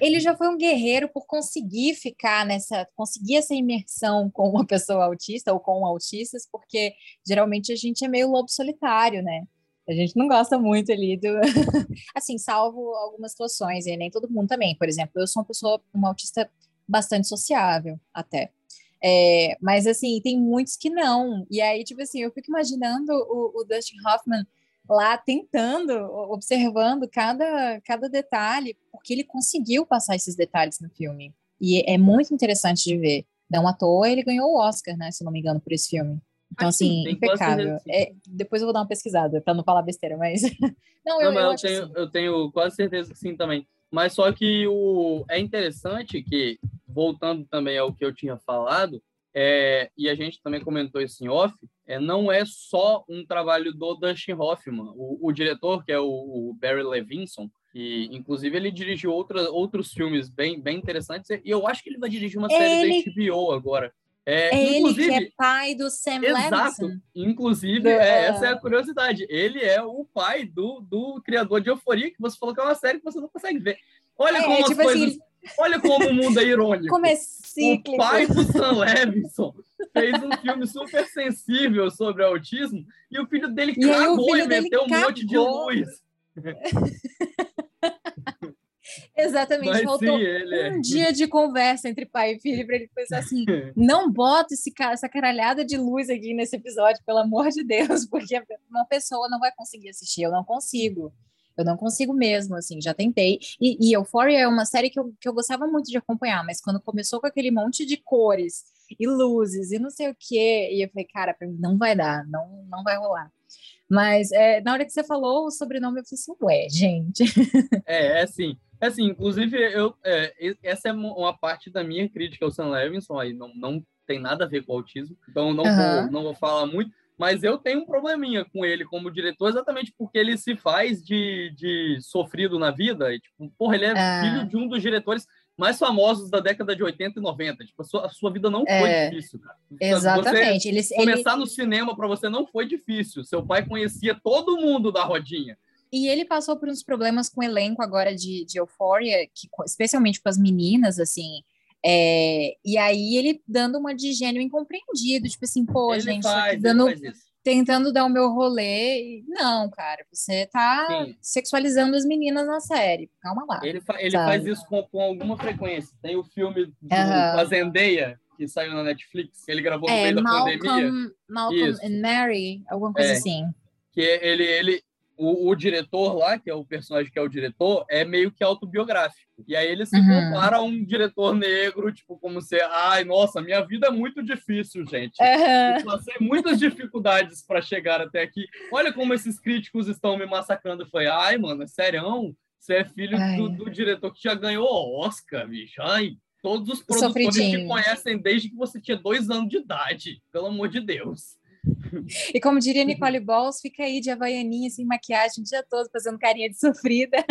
Ele já foi um guerreiro por conseguir ficar nessa, conseguir essa imersão com uma pessoa autista ou com autistas, porque geralmente a gente é meio lobo solitário, né? A gente não gosta muito ali do. [laughs] assim, salvo algumas situações, e nem todo mundo também. Por exemplo, eu sou uma pessoa, uma autista bastante sociável, até. É, mas, assim, tem muitos que não. E aí, tipo assim, eu fico imaginando o, o Dustin Hoffman lá tentando, observando cada, cada detalhe, porque ele conseguiu passar esses detalhes no filme. E é muito interessante de ver. Não à toa ele ganhou o Oscar, né? Se não me engano, por esse filme. Então, sim, assim, quase impecável. É, depois eu vou dar uma pesquisada para não falar besteira, mas. [laughs] não, eu, Não, eu eu tenho, sim. eu tenho quase certeza que sim também. Mas só que o é interessante que, voltando também ao que eu tinha falado, é, e a gente também comentou isso em off, é, não é só um trabalho do Dustin Hoffman. O, o diretor, que é o, o Barry Levinson, que inclusive ele dirigiu outra, outros filmes bem, bem interessantes, e eu acho que ele vai dirigir uma série Ele- da HBO agora. É, É ele inclusive, que é pai do Sam Exato. Levinson. Inclusive, Do- é, essa é a curiosidade. Ele é o pai do, do criador de Euforia, que você falou que é uma série que você não consegue ver. Olha É, como as tipo coisas. assim, Olha como o mundo é irônico. Como é O cíclico. pai do Sam Levinson fez um filme super sensível sobre autismo e o filho dele E o cagou e meteu um monte de luz. [laughs] Exatamente. Mas Faltou sim, é. um dia de conversa entre pai e filho para ele pensar assim: [laughs] não bota esse, essa caralhada de luz aqui nesse episódio, pelo amor de Deus, [laughs] porque uma pessoa não vai conseguir assistir. Eu não consigo. Eu não consigo mesmo, assim, já tentei. E, e Euphoria é uma série que eu, que eu gostava muito de acompanhar, mas quando começou com aquele monte de cores e luzes e não sei o quê, e eu falei, cara, pra mim não vai dar, não, não vai rolar. Mas é, na hora que você falou o sobrenome, eu falei assim, ué, gente. É, é assim. É assim, inclusive, eu, é, essa é uma parte da minha crítica ao Sam Levinson, aí não, não tem nada a ver com autismo, então não, Aham. vou, não vou falar muito, mas eu tenho um probleminha com ele como diretor, exatamente porque ele se faz de, de sofrido na vida, e, tipo, porra, ele é Ah. filho de um dos diretores mais famosos da década de 80 e 90, tipo, a sua, a sua vida não foi É. difícil, cara. Exatamente. Ele, Você ele, começar no cinema para você não foi difícil, seu pai conhecia todo mundo da rodinha. E ele passou por uns problemas com o elenco agora de, de Euphoria, que, especialmente com as meninas, assim. é, e aí ele dando uma de gênio incompreendido, tipo assim, pô, ele gente, faz, dando, tentando dar o meu rolê. Não, cara, você tá Sim. sexualizando as meninas na série. Calma lá. Ele, fa- ele faz isso com, com alguma frequência. Tem o filme do Aham. com a Zendaya, que saiu na Netflix, que ele gravou no É, meio da pandemia. Malcolm, Malcolm Isso. and Mary, alguma coisa É. assim. Que ele, ele o, o diretor lá, que é o personagem que é o diretor, é meio que autobiográfico. E aí ele se Uhum. compara a um diretor negro, tipo, como se, ai, nossa, minha vida é muito difícil, gente. Aham. Eu passei muitas dificuldades para chegar até aqui. Olha como esses críticos estão me massacrando. Falei, ai, mano, é sério? Você é filho do, do diretor que já ganhou Oscar, bicho. Ai, todos os produtores te conhecem desde que você tinha dois anos de idade. Pelo amor de Deus. E como diria Nicole Balls, fica aí de havaianinha, sem maquiagem, o dia todo, fazendo carinha de sofrida.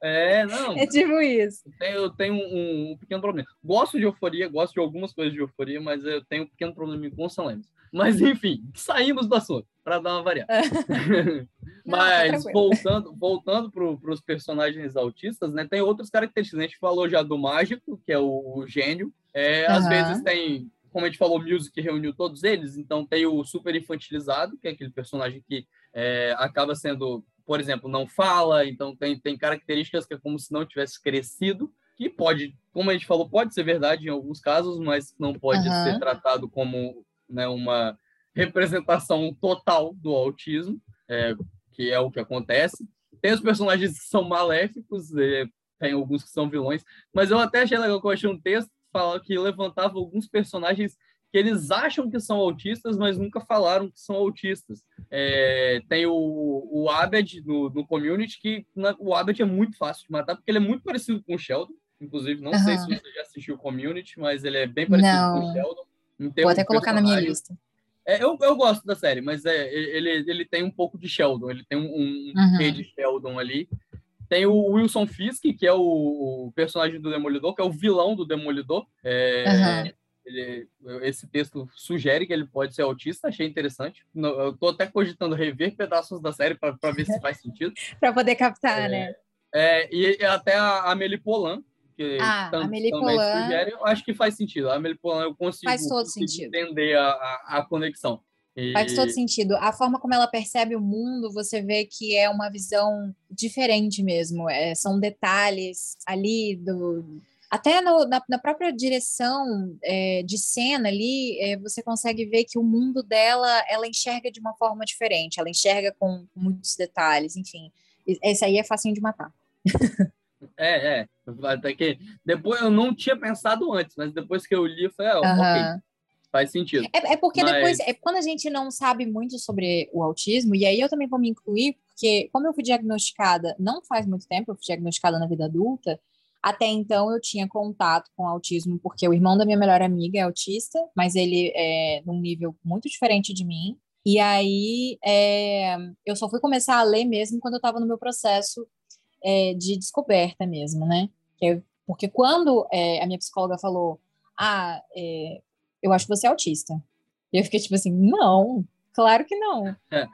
É, não. É tipo isso. Eu tenho, eu tenho um, um pequeno problema. Gosto de euforia, gosto de algumas coisas de euforia, mas eu tenho um pequeno problema com Levinson. Mas, enfim, saímos do assunto, para dar uma variada. [laughs] Não, tá Mas tranquilo. voltando, voltando para os personagens autistas, né? Tem outras características. A gente falou já do mágico, que é o, o gênio. É, Às Aham. vezes tem, como a gente falou, Music reuniu todos eles. Então tem o super infantilizado, que é aquele personagem que é, acaba sendo, por exemplo, não fala. Então tem, tem características que é como se não tivesse crescido. Que pode, como a gente falou, pode ser verdade em alguns casos, mas não pode Aham. ser tratado como né, uma representação total do autismo. É, que é o que acontece. Tem os personagens que são maléficos, eh, tem alguns que são vilões, mas eu até achei legal que eu achei um texto fala que levantava alguns personagens que eles acham que são autistas, mas nunca falaram que são autistas. É, tem o, o Abed no, no Community, que na- o Abed é muito fácil de matar, porque ele é muito parecido com o Sheldon. Inclusive, não sei Aham. se você já assistiu o Community, mas ele é bem parecido com Não. o Sheldon. Em Vou até colocar na minha lista. É, eu, eu gosto da série, mas é, ele, ele tem um pouco de Sheldon, ele tem um, um Uhum. quê de Sheldon ali. Tem o Wilson Fisk, que é o, personagem do Demolidor, que é o vilão do Demolidor. É, Aham. ele, esse texto sugere que ele pode ser autista, achei interessante. Eu tô até cogitando rever pedaços da série para ver se faz sentido. [laughs] para poder captar, é, né? É, e até a Amelie Polan, que ah, tam, também Polan... sugere, eu acho que faz sentido. A Amelie Polan eu consigo, faz todo sentido. entender a, a, a conexão. E... Faz todo sentido. A forma como ela percebe o mundo, você vê que é uma visão diferente mesmo. É, são detalhes ali do. Até no, na, na, própria direção é, de cena ali, é, você consegue ver que o mundo dela, ela enxerga de uma forma diferente. Ela enxerga com, com muitos detalhes, enfim. Esse aí é facinho de matar. [laughs] É, é. Até que depois eu não tinha pensado antes, mas depois que eu li, eu falei, ah, uhum. ok, faz sentido. É, é porque Mas... depois, é quando a gente não sabe muito sobre o autismo, e aí eu também vou me incluir, porque como eu fui diagnosticada, não faz muito tempo, eu fui diagnosticada na vida adulta, até então eu tinha contato com autismo, porque o irmão da minha melhor amiga é autista, mas ele é num nível muito diferente de mim. E aí é, eu só fui começar a ler mesmo quando eu estava no meu processo é, de descoberta mesmo, né? porque quando é, a minha psicóloga falou, ah, é, eu acho que você é autista. E eu fiquei tipo assim, não, claro que não. [laughs] É,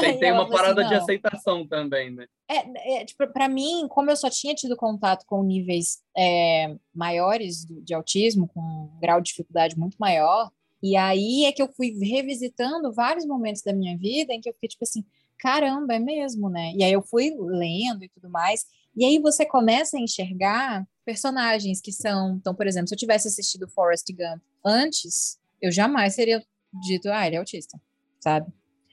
tem, tem uma assim, parada assim, de aceitação também, né? É, é tipo, para mim, como eu só tinha tido contato com níveis é, maiores de autismo, com um grau de dificuldade muito maior, e aí é que eu fui revisitando vários momentos da minha vida em que eu fiquei tipo assim, caramba, é mesmo, né? E aí eu fui lendo e tudo mais, e aí você começa a enxergar personagens que são, então, por exemplo, se eu tivesse assistido Forrest Gump antes, eu jamais teria dito, ah, ele é autista, sabe?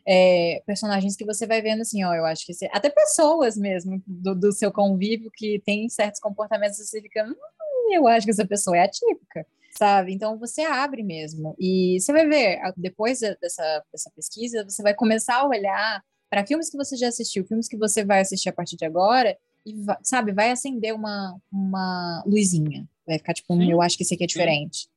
É, personagens que você vai vendo assim, ó, eu acho que você, até pessoas mesmo do, do, seu convívio que tem certos comportamentos, você fica, hum, eu acho que essa pessoa é atípica, sabe? Então você abre mesmo e você vai ver depois dessa, dessa pesquisa, você vai começar a olhar para filmes que você já assistiu, filmes que você vai assistir a partir de agora e sabe, vai acender uma uma luzinha, vai ficar tipo, hum, eu acho que esse aqui é diferente. Sim.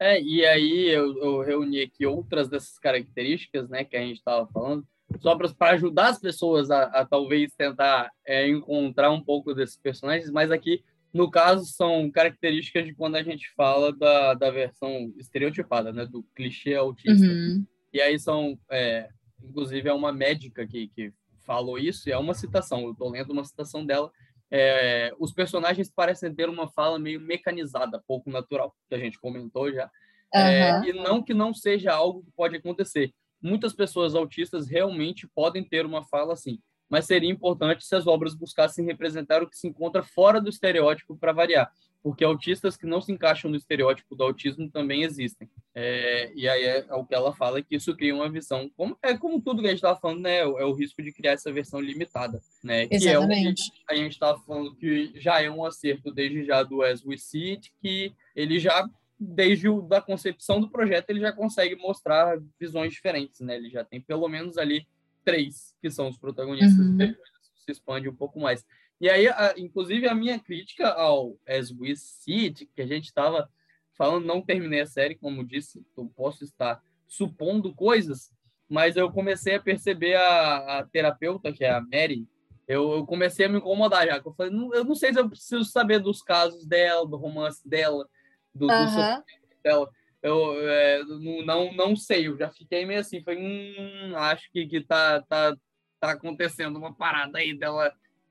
É, e aí eu, eu, reuni aqui outras dessas características, né, que a gente estava falando, só para ajudar as pessoas a, a talvez tentar é, encontrar um pouco desses personagens, mas aqui, no caso, são características de quando a gente fala da, da versão estereotipada, né, do clichê autista. Uhum. E aí são, é, inclusive, é uma médica que, que falou isso, e é uma citação, eu estou lendo uma citação dela, é, os personagens parecem ter uma fala meio mecanizada, pouco natural, que a gente comentou já. Uhum. É, e não que não seja algo que pode acontecer. Muitas pessoas autistas realmente podem ter uma fala assim, mas seria importante se as obras buscassem representar o que se encontra fora do estereótipo para variar porque autistas que não se encaixam no estereótipo do autismo também existem. É, e aí é, é, o que ela fala que isso cria uma visão, como, é como tudo que a gente estava falando, né? É, o risco de criar essa versão limitada, né? Exatamente. Que é o que a gente estava falando que já é um acerto desde já do As We See It, que ele já desde o, da concepção do projeto ele já consegue mostrar visões diferentes, né? Ele já tem pelo menos ali três que são os protagonistas, uhum. depois se expande um pouco mais. E aí, a, inclusive, a minha crítica ao As We See que a gente estava falando, não terminei a série, como disse, eu posso estar supondo coisas, mas eu comecei a perceber a, a terapeuta, que é a Mary, eu, eu, comecei a me incomodar já. Eu falei, não, eu não sei se eu preciso saber dos casos dela, do romance dela, do, do uhum. dela. Eu é, não, não sei, eu já fiquei meio assim, falei, hum, acho que, que tá, tá, tá acontecendo uma parada aí dela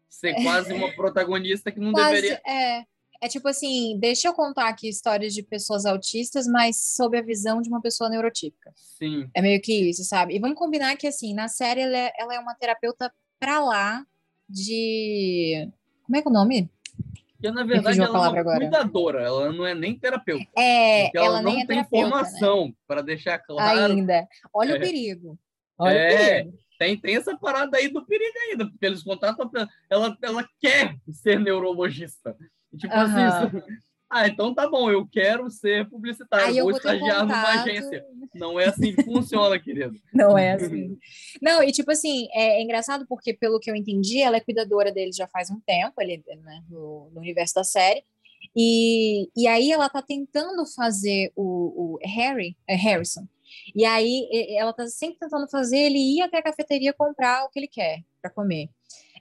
ser quase uma protagonista que não quase, deveria. É. É tipo assim, deixa eu contar aqui histórias de pessoas autistas, mas sob a visão de uma pessoa neurotípica. Sim. É meio que isso, sabe? E vamos combinar que, assim, na série ela é, ela é uma terapeuta pra lá de. Como é que é o nome? Porque, na verdade, ela é uma agora. cuidadora, ela não é nem terapeuta. É, ela, ela não é tem formação, né? para deixar claro. Ainda. Olha é. o perigo. Olha é. o perigo. Tem, tem essa parada aí do perigo ainda, porque eles contratam. Ela, ela quer ser neurologista. Tipo uhum. assim, ah, então tá bom, eu quero ser publicitário, Aí vou, vou estagiar numa agência. Não é assim que funciona, querido. Não é assim. Não, e tipo assim, é, é, engraçado porque, pelo que eu entendi, ela é cuidadora dele já faz um tempo, ele, né, no, no universo da série. E, e aí ela tá tentando fazer o, o Harry, é Harrison, e aí ela está sempre tentando fazer ele ir até a cafeteria comprar o que ele quer para comer.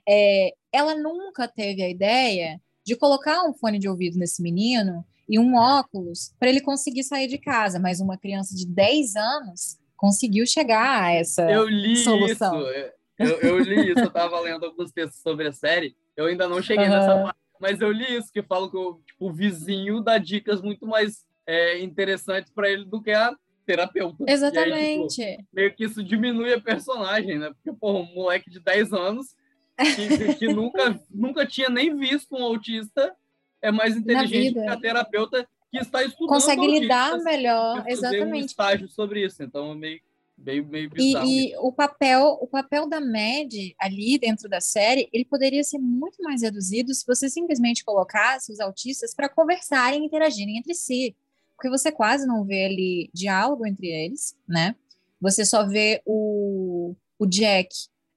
É, ela nunca teve a ideia de colocar um fone de ouvido nesse menino e um óculos para ele conseguir sair de casa, mas uma criança de 10 anos conseguiu chegar a essa eu li solução. Isso. Eu, eu li isso, eu estava lendo alguns textos sobre a série, eu ainda não cheguei uhum. nessa parte, mas eu li isso, que falam que o, tipo, o vizinho dá dicas muito mais é, interessantes para ele do que a terapeuta. Exatamente. Aí, tipo, meio que isso diminui a personagem, né? Porque, pô, um moleque de 10 anos que, que [laughs] nunca, nunca tinha nem visto um autista é mais inteligente que a terapeuta que está estudando. Consegue lidar melhor, exatamente. Um estágio sobre isso, então é meio meio bizarro. E, e, o papel o papel da MED ali dentro da série, ele poderia ser muito mais reduzido se você simplesmente colocasse os autistas para conversarem e interagirem entre si. Porque você quase não vê ali diálogo entre eles, né? Você só vê o, o Jack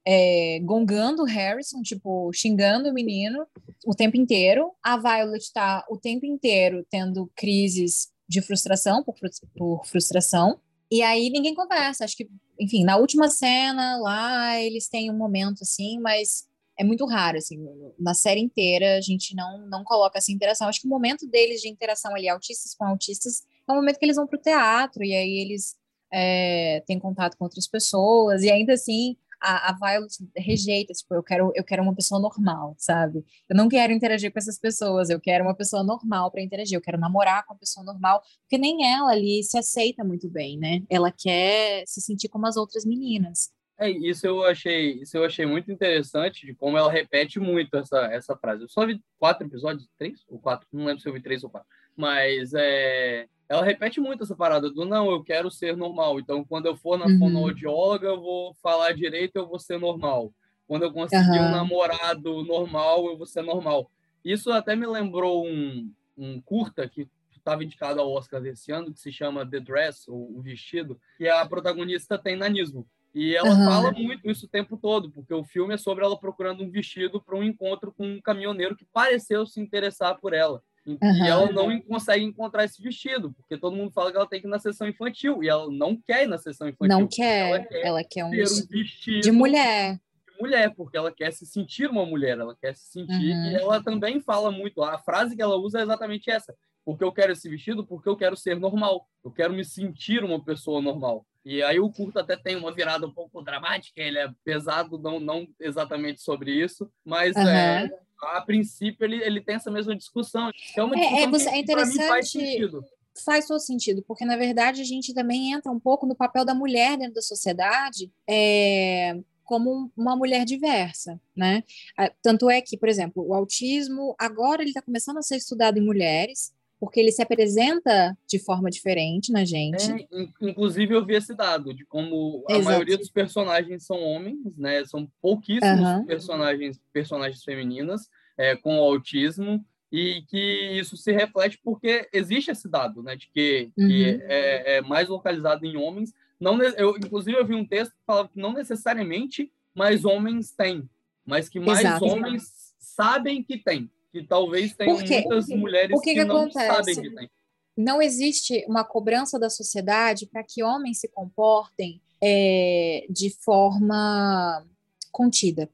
é, gongando o Harrison, tipo, xingando o menino o tempo inteiro. A Violet está o tempo inteiro tendo crises de frustração, por, por frustração. E aí ninguém conversa. Acho que, enfim, na última cena lá eles têm um momento assim, mas é muito raro, assim, na série inteira a gente não, não coloca essa interação. Acho que o momento deles de interação ali, autistas com autistas, é o momento que eles vão para o teatro e aí eles é, têm contato com outras pessoas e ainda assim a, a Violet rejeita, tipo, eu quero, eu quero uma pessoa normal, sabe? Eu não quero interagir com essas pessoas, eu quero uma pessoa normal para interagir, eu quero namorar com uma pessoa normal, porque nem ela ali se aceita muito bem, né? Ela quer se sentir como as outras meninas. É, isso eu achei, isso eu achei muito interessante de como ela repete muito essa, essa frase. Eu só vi quatro episódios, três ou quatro, não lembro se eu vi três ou quatro, mas é, ela repete muito essa parada do não, eu quero ser normal. Então, quando eu for na uhum. fonoaudióloga, eu vou falar direito, eu vou ser normal. Quando eu conseguir uhum. um namorado normal, eu vou ser normal. Isso até me lembrou um, um curta que estava indicado ao Oscar desse ano, que se chama The Dress, ou O Vestido, que a protagonista tem nanismo. E ela uhum. fala muito isso o tempo todo, porque o filme é sobre ela procurando um vestido para um encontro com um caminhoneiro que pareceu se interessar por ela. E, uhum. ela não consegue encontrar esse vestido, porque todo mundo fala que ela tem que ir na sessão infantil, e ela não quer ir na sessão infantil. Não quer, ela quer, ela quer um, um, vestido de mulher. De mulher, porque ela quer se sentir uma mulher, ela quer se sentir, uhum. e ela também fala muito, a frase que ela usa é exatamente essa, porque eu quero esse vestido, porque eu quero ser normal, eu quero me sentir uma pessoa normal. E aí o curto até tem uma virada um pouco dramática, ele é pesado, não, não exatamente sobre isso, mas uhum. é, a princípio ele, ele tem essa mesma discussão. É uma discussão é, é, você, que, é interessante. faz sentido. Faz todo sentido, porque na verdade a gente também entra um pouco no papel da mulher dentro da sociedade, é, como uma mulher diversa, né? Tanto é que, por exemplo, o autismo agora ele está começando a ser estudado em mulheres, porque ele se apresenta de forma diferente na gente. É, inclusive, eu vi esse dado de como a Exato. maioria dos personagens são homens, né? São pouquíssimos uhum. personagens, personagens femininas é, com autismo e que isso se reflete porque existe esse dado, né? De que, uhum. que é, é, mais localizado em homens. Não, eu, inclusive, eu vi um texto que falava que não necessariamente mais homens têm, mas que mais Exato. homens sabem que têm que talvez tenham muitas mulheres o que, que, que não acontece? sabem que tem. Não existe uma cobrança da sociedade para que homens se comportem é, de forma contida,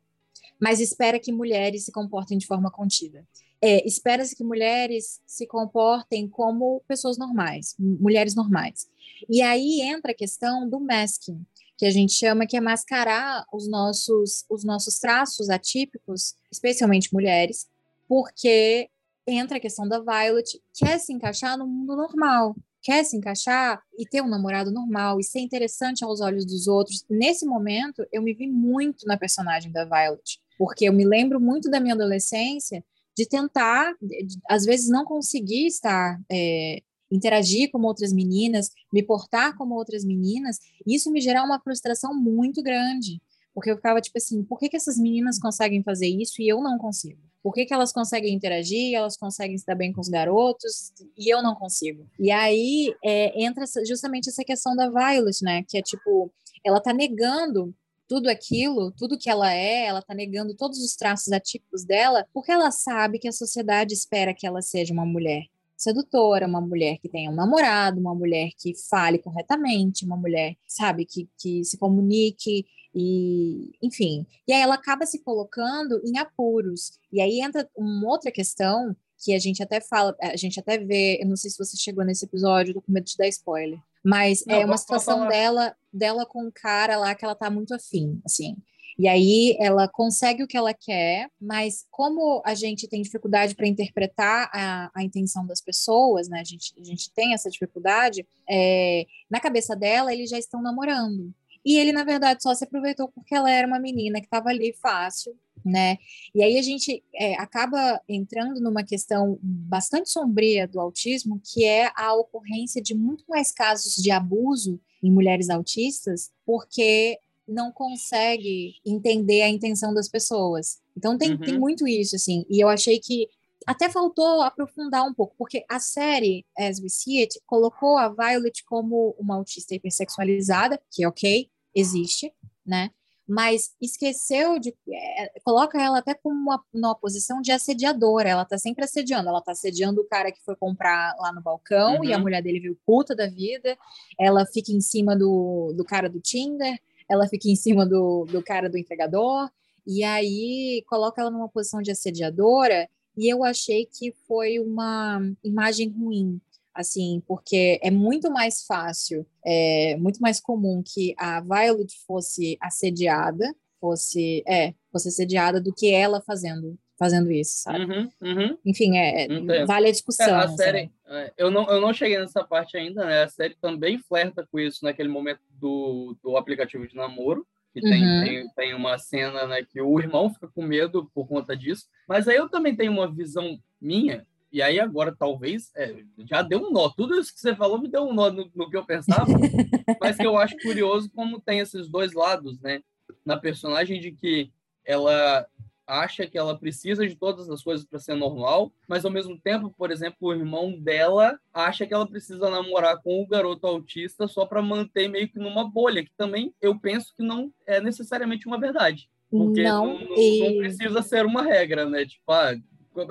mas espera que mulheres se comportem de forma contida. É, Espera-se que mulheres se comportem como pessoas normais, mulheres normais. E aí entra a questão do masking, que a gente chama que é mascarar os nossos, os nossos traços atípicos, especialmente mulheres, porque entra a questão da Violet, quer se encaixar no mundo normal, quer se encaixar e ter um namorado normal e ser interessante aos olhos dos outros. Nesse momento, eu me vi muito na personagem da Violet, porque eu me lembro muito da minha adolescência de tentar, de, às vezes não conseguir estar é, interagir com outras meninas, me portar como outras meninas, isso me gerar uma frustração muito grande, porque eu ficava tipo assim, por que, que essas meninas conseguem fazer isso e eu não consigo? Por que, que elas conseguem interagir, elas conseguem estar bem com os garotos e eu não consigo? E aí é, entra justamente essa questão da Violet, né? Que é tipo, ela tá negando tudo aquilo, tudo que ela é, ela tá negando todos os traços atípicos dela, porque ela sabe que a sociedade espera que ela seja uma mulher sedutora, uma mulher que tenha um namorado, uma mulher que fale corretamente, uma mulher, sabe, que, que se comunique e, enfim. E aí ela acaba se colocando em apuros. E aí entra uma outra questão que a gente até fala, a gente até vê, eu não sei se você chegou nesse episódio, tô com medo de dar spoiler, mas não, é uma situação dela, dela com um cara lá que ela tá muito afim, assim. E aí ela consegue o que ela quer, mas como a gente tem dificuldade para interpretar a, a, intenção das pessoas, né? A gente, a gente tem essa dificuldade, é, na cabeça dela eles já estão namorando. E ele, na verdade, só se aproveitou porque ela era uma menina que estava ali fácil, né? E aí a gente é, acaba entrando numa questão bastante sombria do autismo, que é a ocorrência de muito mais casos de abuso em mulheres autistas, porque não consegue entender a intenção das pessoas. Então tem, uhum. tem muito isso, assim. E eu achei que até faltou aprofundar um pouco, porque a série As We See It colocou a Violet como uma autista hipersexualizada, que é ok, existe, né? Mas esqueceu de. É, coloca ela até como uma, numa posição de assediadora. Ela tá sempre assediando. Ela tá assediando o cara que foi comprar lá no balcão uhum. e a uhum. mulher dele viu puta da vida. Ela fica em cima do, do cara do Tinder. Ela fica em cima do, do cara do entregador. E aí coloca ela numa posição de assediadora. E eu achei que foi uma imagem ruim assim, porque é muito mais fácil, é muito mais comum que a Violet fosse assediada, fosse, é, fosse assediada do que ela fazendo fazendo isso, sabe? Uhum, uhum. Enfim, é, vale a discussão. É, a série, é, eu, não, eu não cheguei nessa parte ainda, né? A série também flerta com isso naquele momento do, do aplicativo de namoro, que tem, uhum. tem, tem, uma cena né, que o irmão fica com medo por conta disso. Mas aí eu também tenho uma visão minha, e aí agora talvez é, já deu um nó. Tudo isso que você falou me deu um nó no, no que eu pensava, [laughs] mas que eu acho curioso como tem esses dois lados, né? Na personagem de que ela acha que ela precisa de todas as coisas para ser normal, mas ao mesmo tempo, por exemplo, o irmão dela acha que ela precisa namorar com o garoto autista só para manter meio que numa bolha, que também eu penso que não é necessariamente uma verdade. Porque não, não, não, não precisa ser uma regra, né? Tipo, ah,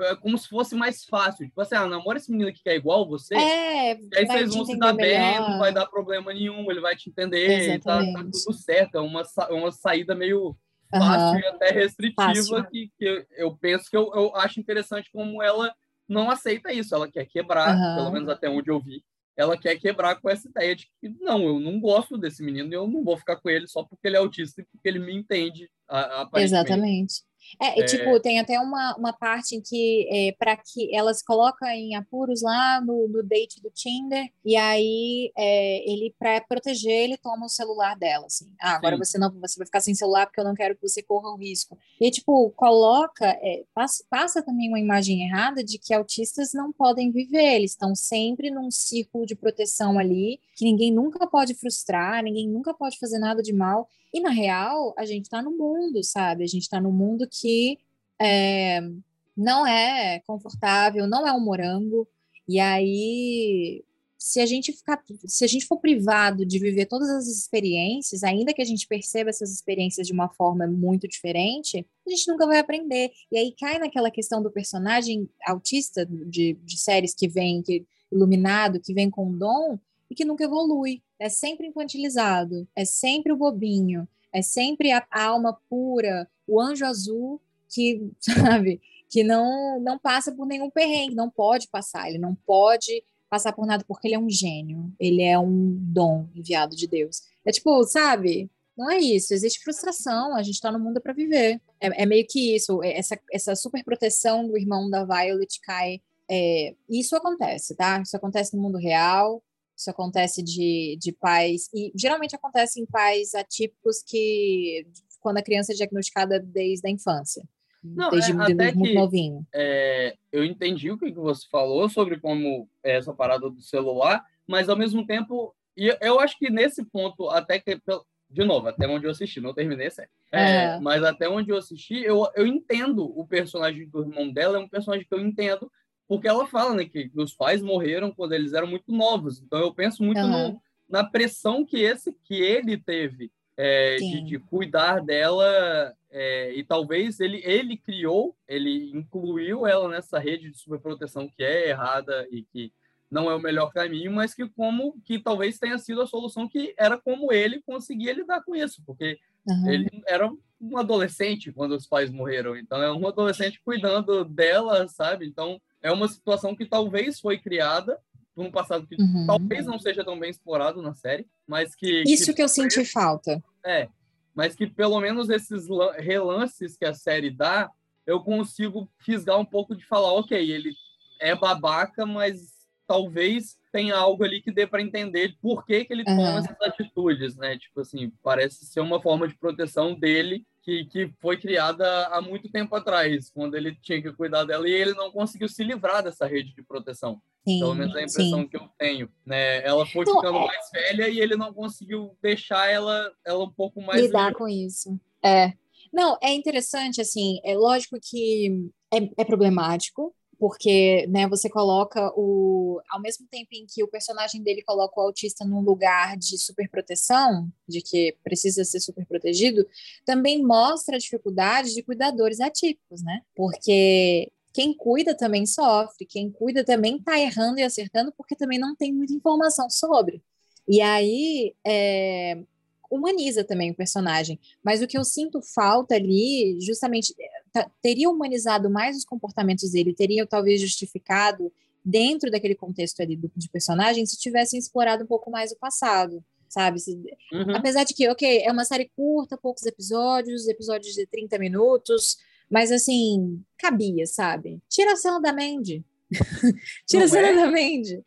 é como se fosse mais fácil. Tipo assim, ah, namora esse menino que é igual você. É, aí vocês vão se dar bem, não vai dar problema nenhum, ele vai te entender, tá, tá, tudo certo. É uma, uma saída meio fácil uhum. e até restritiva que, que eu penso que eu, eu acho interessante como ela não aceita isso. Ela quer quebrar, uhum. pelo menos até onde eu vi. Ela quer quebrar com essa ideia de que não, eu não gosto desse menino e eu não vou ficar com ele só porque ele é autista e porque ele me entende. Exatamente. É, é, tipo, tem até uma, uma parte em que, é, para que elas colocam em apuros lá no, no date do Tinder, e aí é, ele, para proteger, ele toma o celular dela, assim. Ah, agora você não você vai ficar sem celular porque eu não quero que você corra o risco. E, tipo, coloca, é, passa, passa também uma imagem errada de que autistas não podem viver, eles estão sempre num círculo de proteção ali, que ninguém nunca pode frustrar, ninguém nunca pode fazer nada de mal. E, na real, a gente está no mundo, sabe? A gente está no mundo que é, não é confortável, não é um morango. E aí, se a gente ficar, se a gente for privado de viver todas as experiências, ainda que a gente perceba essas experiências de uma forma muito diferente, a gente nunca vai aprender. E aí cai naquela questão do personagem autista de, de séries que vem, que iluminado, que vem com dom e que nunca evolui é sempre infantilizado, é sempre o bobinho, é sempre a alma pura, o anjo azul que, [laughs] sabe, que não não passa por nenhum perrengue, não pode passar, ele não pode passar por nada porque ele é um gênio, ele é um dom enviado de Deus. É tipo, sabe? Não é isso, existe frustração, a gente tá no mundo para viver. É, é, meio que isso, é, essa, essa super proteção do irmão da Violet cai. É, isso acontece, tá? Isso acontece no mundo real, isso acontece de, de pais, e geralmente acontece em pais atípicos que, quando a criança é diagnosticada desde a infância. Não, desde, é, desde muito que, novinho. É, eu entendi o que você falou sobre como é essa parada do celular, mas ao mesmo tempo, e eu acho que nesse ponto, até que, de novo, até onde eu assisti, não terminei certo. É, mas até onde eu assisti, eu, eu entendo o personagem do irmão dela, é um personagem que eu entendo, porque ela fala né, que os pais morreram quando eles eram muito novos. Então eu penso muito uhum. no, na pressão que esse que ele teve é, de, de, cuidar dela é, e talvez ele ele criou, ele incluiu ela nessa rede de superproteção que é errada e que não é o melhor caminho, mas que como que talvez tenha sido a solução que era como ele conseguia lidar com isso, porque uhum. ele era um adolescente quando os pais morreram, então é um adolescente cuidando dela, sabe? Então é uma situação que talvez foi criada por um passado que uhum. talvez não seja tão bem explorado na série, mas que isso que, que eu senti falta. É, mas que pelo menos esses relances que a série dá, eu consigo fisgar um pouco de falar, ok, ele é babaca, mas talvez tenha algo ali que dê para entender por que, que ele toma uhum. essas atitudes, né? Tipo assim, parece ser uma forma de proteção dele que, que foi criada há muito tempo atrás, quando ele tinha que cuidar dela e ele não conseguiu se livrar dessa rede de proteção. Sim, Pelo menos é a impressão sim. que eu tenho. Né? Ela foi então, ficando é... mais velha e ele não conseguiu deixar ela, ela um pouco mais. Lidar livre. com isso. É. Não, é interessante, assim, é lógico que é, é problemático, porque né, você coloca o. Ao mesmo tempo em que o personagem dele coloca o autista num lugar de superproteção, de que precisa ser super protegido, também mostra a dificuldade de cuidadores atípicos, né? Porque quem cuida também sofre, quem cuida também está errando e acertando, porque também não tem muita informação sobre. E aí é, humaniza também o personagem. Mas o que eu sinto falta ali, justamente, teria humanizado mais os comportamentos dele, teria talvez justificado dentro daquele contexto ali do, de personagem se tivessem explorado um pouco mais o passado sabe? Uhum. Apesar de que, ok, é uma série curta, poucos episódios, episódios de 30 minutos, mas assim, cabia, sabe? Tira a cena da Mandy. [laughs] Tira não a cena é? da Mandy.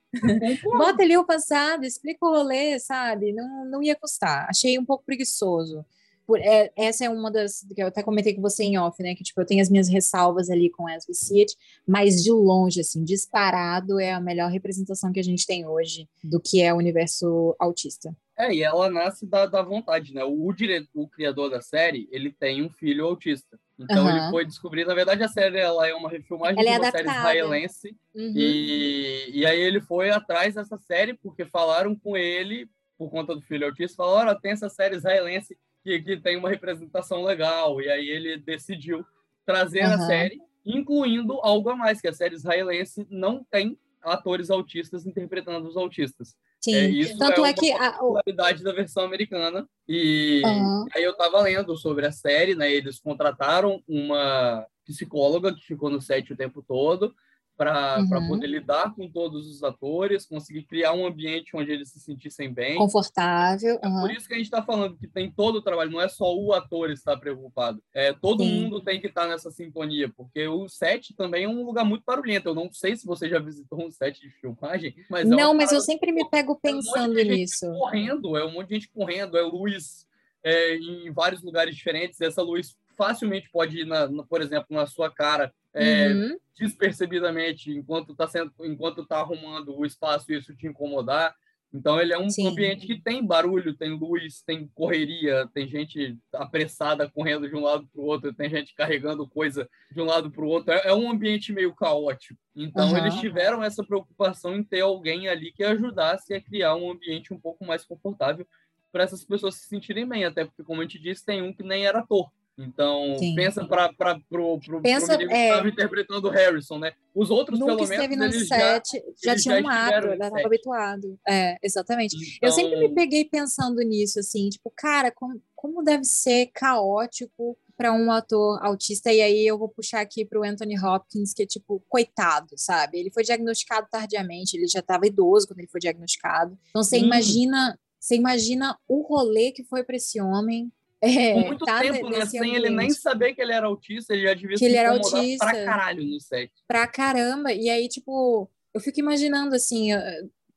Bota ali o passado, explica o rolê, sabe? Não, não ia custar. Achei um pouco preguiçoso. Por, é, essa é uma das que eu até comentei com você em off, né? Que tipo, eu tenho as minhas ressalvas ali com As We See It, mas de longe, assim, disparado é a melhor representação que a gente tem hoje do que é o universo autista. É, e ela nasce da, da vontade, né? O, diretor, o criador da série, ele tem um filho autista. Então uhum. ele foi descobrir, na verdade a série ela é uma refilmagem ela é de uma série israelense. Uhum. E, e aí ele foi atrás dessa série porque falaram com ele, por conta do filho autista, falaram, olha, tem essa série israelense que, que tem uma representação legal. E aí ele decidiu trazer uhum. a série, incluindo algo a mais, que a série israelense não tem atores autistas interpretando os autistas. Sim, é, isso tanto é, é que a qualidade da versão americana. E uhum. aí eu estava lendo sobre a série, né? Eles contrataram uma psicóloga que ficou no set o tempo todo para uhum. poder lidar com todos os atores, conseguir criar um ambiente onde eles se sentissem bem. Confortável. Uhum. É por isso que a gente está falando que tem todo o trabalho, não é só o ator estar preocupado. É, todo Sim. mundo tem que estar nessa sintonia, porque o set também é um lugar muito barulhento. Eu não sei se você já visitou um set de filmagem, mas. É não, mas eu sempre me pego pensando é um nisso. Correndo, é um monte de gente correndo, é luz é, em vários lugares diferentes. Essa luz facilmente pode ir, na, na, por exemplo, na sua cara é, uhum. despercebidamente enquanto está sendo, enquanto está arrumando o espaço isso te incomodar. Então ele é um Sim. ambiente que tem barulho, tem luz, tem correria, tem gente apressada correndo de um lado para o outro, tem gente carregando coisa de um lado para o outro. É, é, um ambiente meio caótico. Então uhum. eles tiveram essa preocupação em ter alguém ali que ajudasse a criar um ambiente um pouco mais confortável para essas pessoas se sentirem bem, até porque como a gente disse, tem um que nem era ator. Então, Sim. pensa para pro, pro, pensa, pro que estava é, interpretando o Harrison, né? Os outros, nunca pelo esteve menos, no set, já, já tinha um ato, já estava habituado. É, exatamente. Então... Eu sempre me peguei pensando nisso, assim, tipo, cara, como, como deve ser caótico para um ator autista, e aí eu vou puxar aqui para o Anthony Hopkins, que é tipo, coitado, sabe? Ele foi diagnosticado tardiamente, ele já estava idoso quando ele foi diagnosticado. Então você hum. imagina, você imagina o rolê que foi para esse homem é, Por muito tá tempo, né? Sem ele nem saber que ele era autista, ele já devia que se ele era autista pra caralho no set. Pra caramba. E aí, tipo, eu fico imaginando, assim,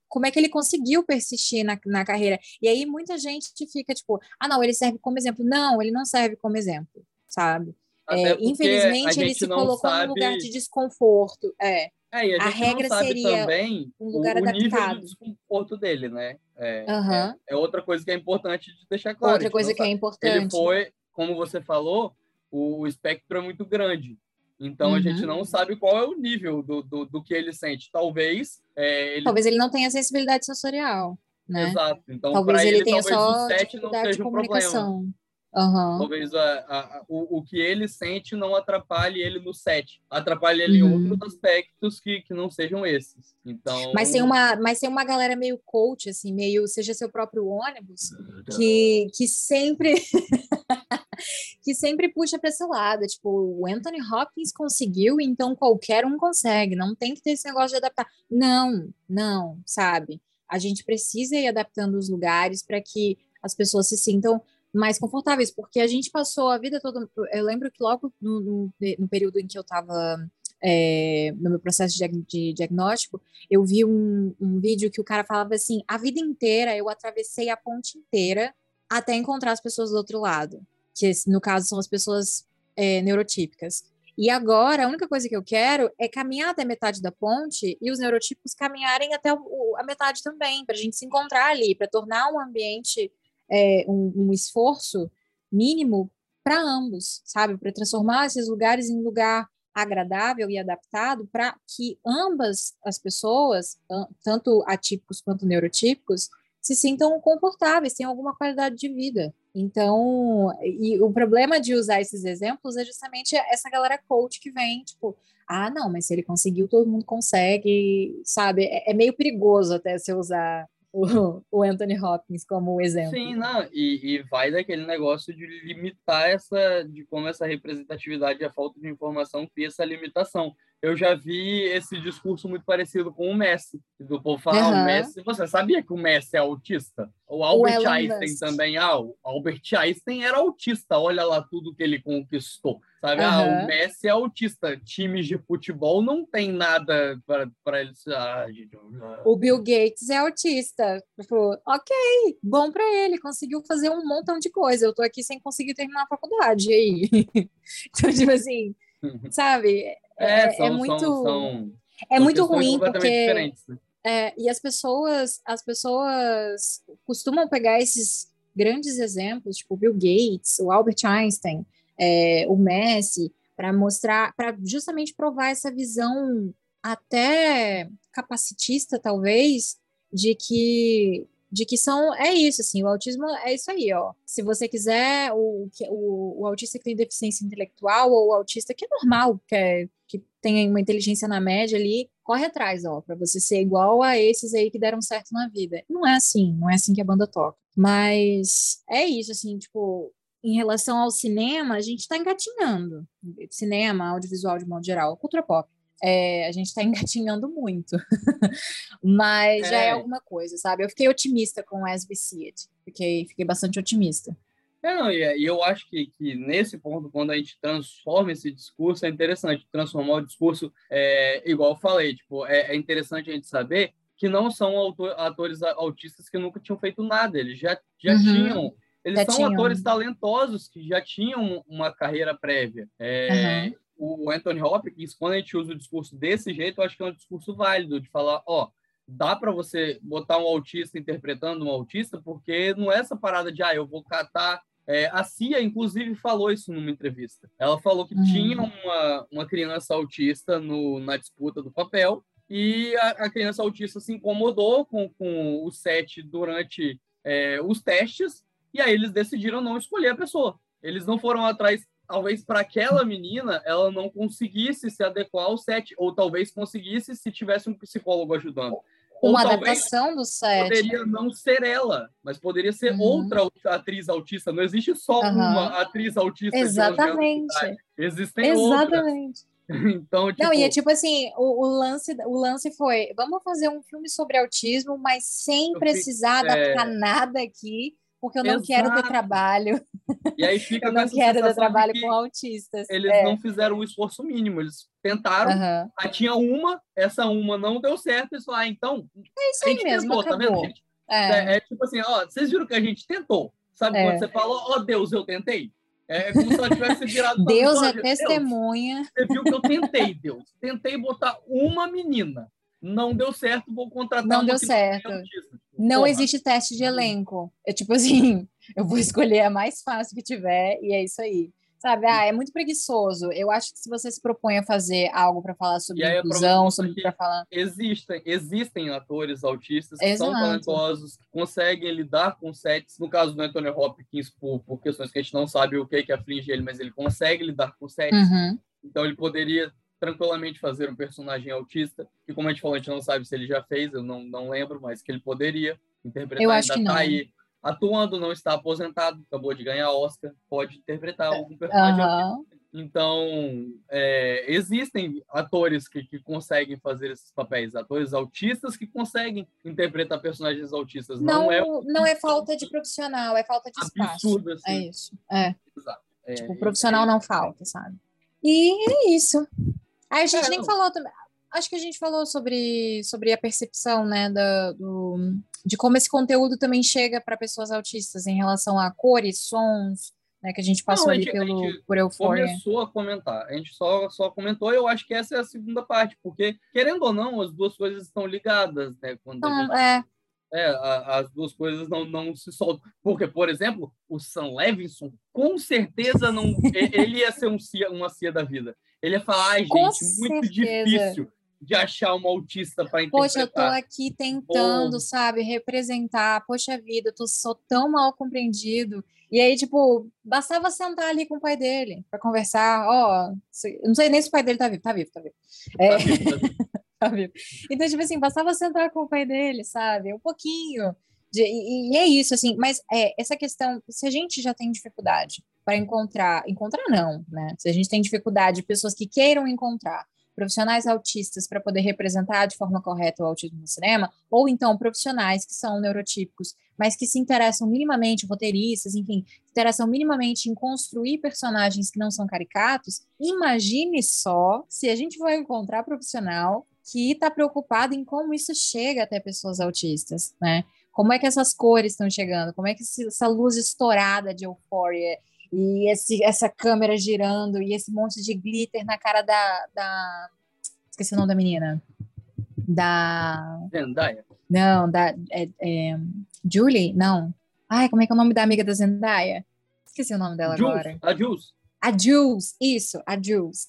como é que ele conseguiu persistir na, na carreira. E aí muita gente fica, tipo, ah, não, ele serve como exemplo. Não, ele não serve como exemplo, sabe? É, infelizmente, ele se colocou sabe... num lugar de desconforto. É. É, e a, a regra seria também um lugar o, o nível de desconforto dele, né? É, uhum. é, é, outra coisa que é importante de deixar claro. Outra coisa que é importante. Ele foi, como você falou, o, espectro é muito grande. Então uhum. a gente não sabe qual é o nível do, do, do que ele sente. Talvez. É, ele... Talvez ele não tenha sensibilidade sensorial. Né? Exato. Então, talvez ele, ele tenha talvez só o set não seja um problema. Uhum. Talvez a, a, o, o que ele sente não atrapalhe ele no set, atrapalhe ele uhum. em outros aspectos que, que não sejam esses. Então, mas tem uma, mas tem uma galera meio coach assim, meio seja seu próprio ônibus, que, que sempre [laughs] que sempre puxa para esse lado. Tipo, o Anthony Hopkins conseguiu, então qualquer um consegue. Não tem que ter esse negócio de adaptar. Não, não, sabe? A gente precisa ir adaptando os lugares para que as pessoas se sintam mais confortáveis, porque a gente passou a vida toda. Eu lembro que logo no, no, no período em que eu estava é, no meu processo de, diagnóstico, eu vi um, um, vídeo que o cara falava assim: a vida inteira eu atravessei a ponte inteira até encontrar as pessoas do outro lado, que no caso são as pessoas é, neurotípicas. E agora a única coisa que eu quero é caminhar até metade da ponte e os neurotípicos caminharem até o, a metade também, para a gente se encontrar ali, para tornar um ambiente, é, um, um esforço mínimo para ambos, sabe? Para transformar esses lugares em lugar agradável e adaptado para que ambas as pessoas, tanto atípicos quanto neurotípicos, se sintam confortáveis, tenham alguma qualidade de vida. Então, e o problema de usar esses exemplos é justamente essa galera coach que vem, tipo, ah, não, mas se ele conseguiu, todo mundo consegue, sabe? É, é meio perigoso até se usar o, Anthony Hopkins como exemplo. Sim, não, e, e vai daquele negócio de limitar essa, de como essa representatividade e a falta de informação cria essa limitação. Eu já vi esse discurso muito parecido com o Messi, do povo falar, uhum. o Messi, você sabia que o Messi é autista? O Albert o Einstein também, ah, o Albert Einstein era autista, olha lá tudo que ele conquistou. Sabe? Uhum. Ah, o Messi é autista. Times de futebol não tem nada para ele. Ah, o Bill Gates é autista. Tipo, ok, bom para ele, conseguiu fazer um montão de coisa. Eu tô aqui sem conseguir terminar a faculdade. E aí? [laughs] então, tipo assim, sabe? É, é, são, é muito. São, são, é muito ruim porque. Né? É, e as pessoas, as pessoas costumam pegar esses grandes exemplos, tipo Bill Gates, o Albert Einstein, é, o Messi, para mostrar, para justamente provar essa visão até capacitista, talvez, de que de que são é isso assim o autismo é isso aí ó se você quiser o, o, o autista que tem deficiência intelectual ou o autista que é normal que, é, que tem uma inteligência na média ali corre atrás ó para você ser igual a esses aí que deram certo na vida não é assim não é assim que a banda toca mas é isso assim tipo em relação ao cinema, a gente está engatinhando. Cinema, audiovisual de modo geral, cultura pop. É, a gente está [laughs] engatinhando muito. [laughs] Mas é. já é alguma coisa, sabe? Eu fiquei otimista com As We See It. Fiquei, fiquei bastante otimista. É, não, e eu acho que, que nesse ponto, quando a gente transforma esse discurso, é interessante transformar o discurso, é, igual eu falei, tipo, é, é interessante a gente saber que não são autor, atores autistas que nunca tinham feito nada, eles já, já uhum. tinham eles já são tinham. atores talentosos que já tinham uma carreira prévia. É, uhum. O Anthony Hopkins, quando a gente usa o discurso desse jeito, eu acho que é um discurso válido, de falar, ó, dá para você botar um autista interpretando um autista, porque não é essa parada de, ah, eu vou catar é, a Cia, inclusive, falou isso numa entrevista. Ela falou que uhum. tinha uma, uma criança autista no, na disputa do papel e a, a criança autista se incomodou com, com o set durante é, os testes e aí eles decidiram não escolher a pessoa. Eles não foram atrás, talvez para aquela menina ela não conseguisse se adequar ao set, ou talvez conseguisse se tivesse um psicólogo ajudando. Uma adaptação do set. Poderia não ser ela, mas poderia ser uhum. outra atriz autista. Não existe só uhum. uma atriz autista. Exatamente. Existem Exatamente. Outras. [laughs] Então, tipo... Não, e é tipo assim, o, o, lance, o lance foi, vamos fazer um filme sobre autismo, mas sem precisar fiz, adaptar é... nada aqui, porque eu não Exato. quero ter trabalho. E aí fica eu não quero ter trabalho com autistas. Eles é. não fizeram um esforço mínimo, eles tentaram, uhum. aí tinha uma, essa uma não deu certo, eles falaram, ah, então. É isso aí mesmo, tentou, tá vendo, gente? É. é. É, tipo assim, ó, vocês viram que a gente tentou. Sabe é. quando você falou, ó, oh, Deus, eu tentei? É como se ela tivesse virado Deus é testemunha. Deus, você viu que eu tentei, Deus. Tentei botar uma menina. Não deu certo, vou contratar Não deu certo. Não Porra. existe teste de elenco. É tipo assim, [laughs] eu vou escolher a mais fácil que tiver e é isso aí. Sabe? Ah, é muito preguiçoso. Eu acho que se você se propõe a fazer algo para falar sobre inclusão, sobre para falar. Existem, existem atores autistas que Exato. são talentosos, que conseguem lidar com sets. No caso do Anthony Hopkins, por, por questões que a gente não sabe o que, que aflige ele, mas ele consegue lidar com sets. Uhum. Então ele poderia tranquilamente fazer um personagem autista, que como a gente falou, a gente não sabe se ele já fez, eu não, não lembro, mas que ele poderia interpretar, eu acho ainda que tá aí. atuando, não está aposentado, acabou de ganhar Oscar, pode interpretar algum personagem. Aham. Então, é, existem atores que, que conseguem fazer esses papéis, atores autistas que conseguem interpretar personagens autistas. Não, Não, é não é falta de profissional, é falta de espaço. absurdo assim. É isso. É. Exato. É, Tipo, o profissional não falta, sabe? E é isso. Aí a gente É, nem falou também. Acho que a gente falou sobre, sobre a percepção, né, da, do, de como esse conteúdo também chega para pessoas autistas em relação a cores, sons, né, que a gente passou Não, a ali gente- a pelo, gente por Euphoria. começou a comentar. A gente só, só comentou, eu acho que essa é a segunda parte, porque, querendo ou não, as duas coisas estão ligadas, né? Quando a Então, gente é, É, a- as duas coisas não, não se soltam. Porque, por exemplo, o Sam Levinson, com certeza não. ele ia ser um cia, uma cia da vida. Ele ia falar, ai, Com gente, muito certeza. difícil de achar uma autista para Poxa, eu tô interpretar. aqui tentando, Pô. sabe, representar. Poxa vida, eu tô, sou tão mal compreendido. E aí, tipo, bastava sentar ali com o pai dele para conversar. Ó, eu não sei nem se o pai dele tá vivo. Tá vivo, tá vivo. É, Tá vendo? Tá vendo? [laughs] tá vivo. Então, tipo assim, bastava sentar com o pai dele, sabe? Um pouquinho. De- e, e é isso, assim. Mas é, essa questão, se a gente já tem dificuldade para encontrar, encontrar não, né? Se a gente tem dificuldade, pessoas que queiram encontrar profissionais autistas para poder representar de forma correta o autismo no cinema, ou então profissionais que são neurotípicos, mas que se interessam minimamente, roteiristas, enfim, se interessam minimamente em construir personagens que não são caricatos, imagine só se a gente vai encontrar profissional que está preocupado em como isso chega até pessoas autistas, né? Como é que essas cores estão chegando? Como é que essa luz estourada de euforia e esse, essa câmera girando e esse monte de glitter na cara da, da... esqueci o nome da menina da Zendaya. não da é, é, Julie não ai como é que é o nome da amiga da Zendaya esqueci o nome dela agora Jules, a Jules. a Jules, isso, a Jules.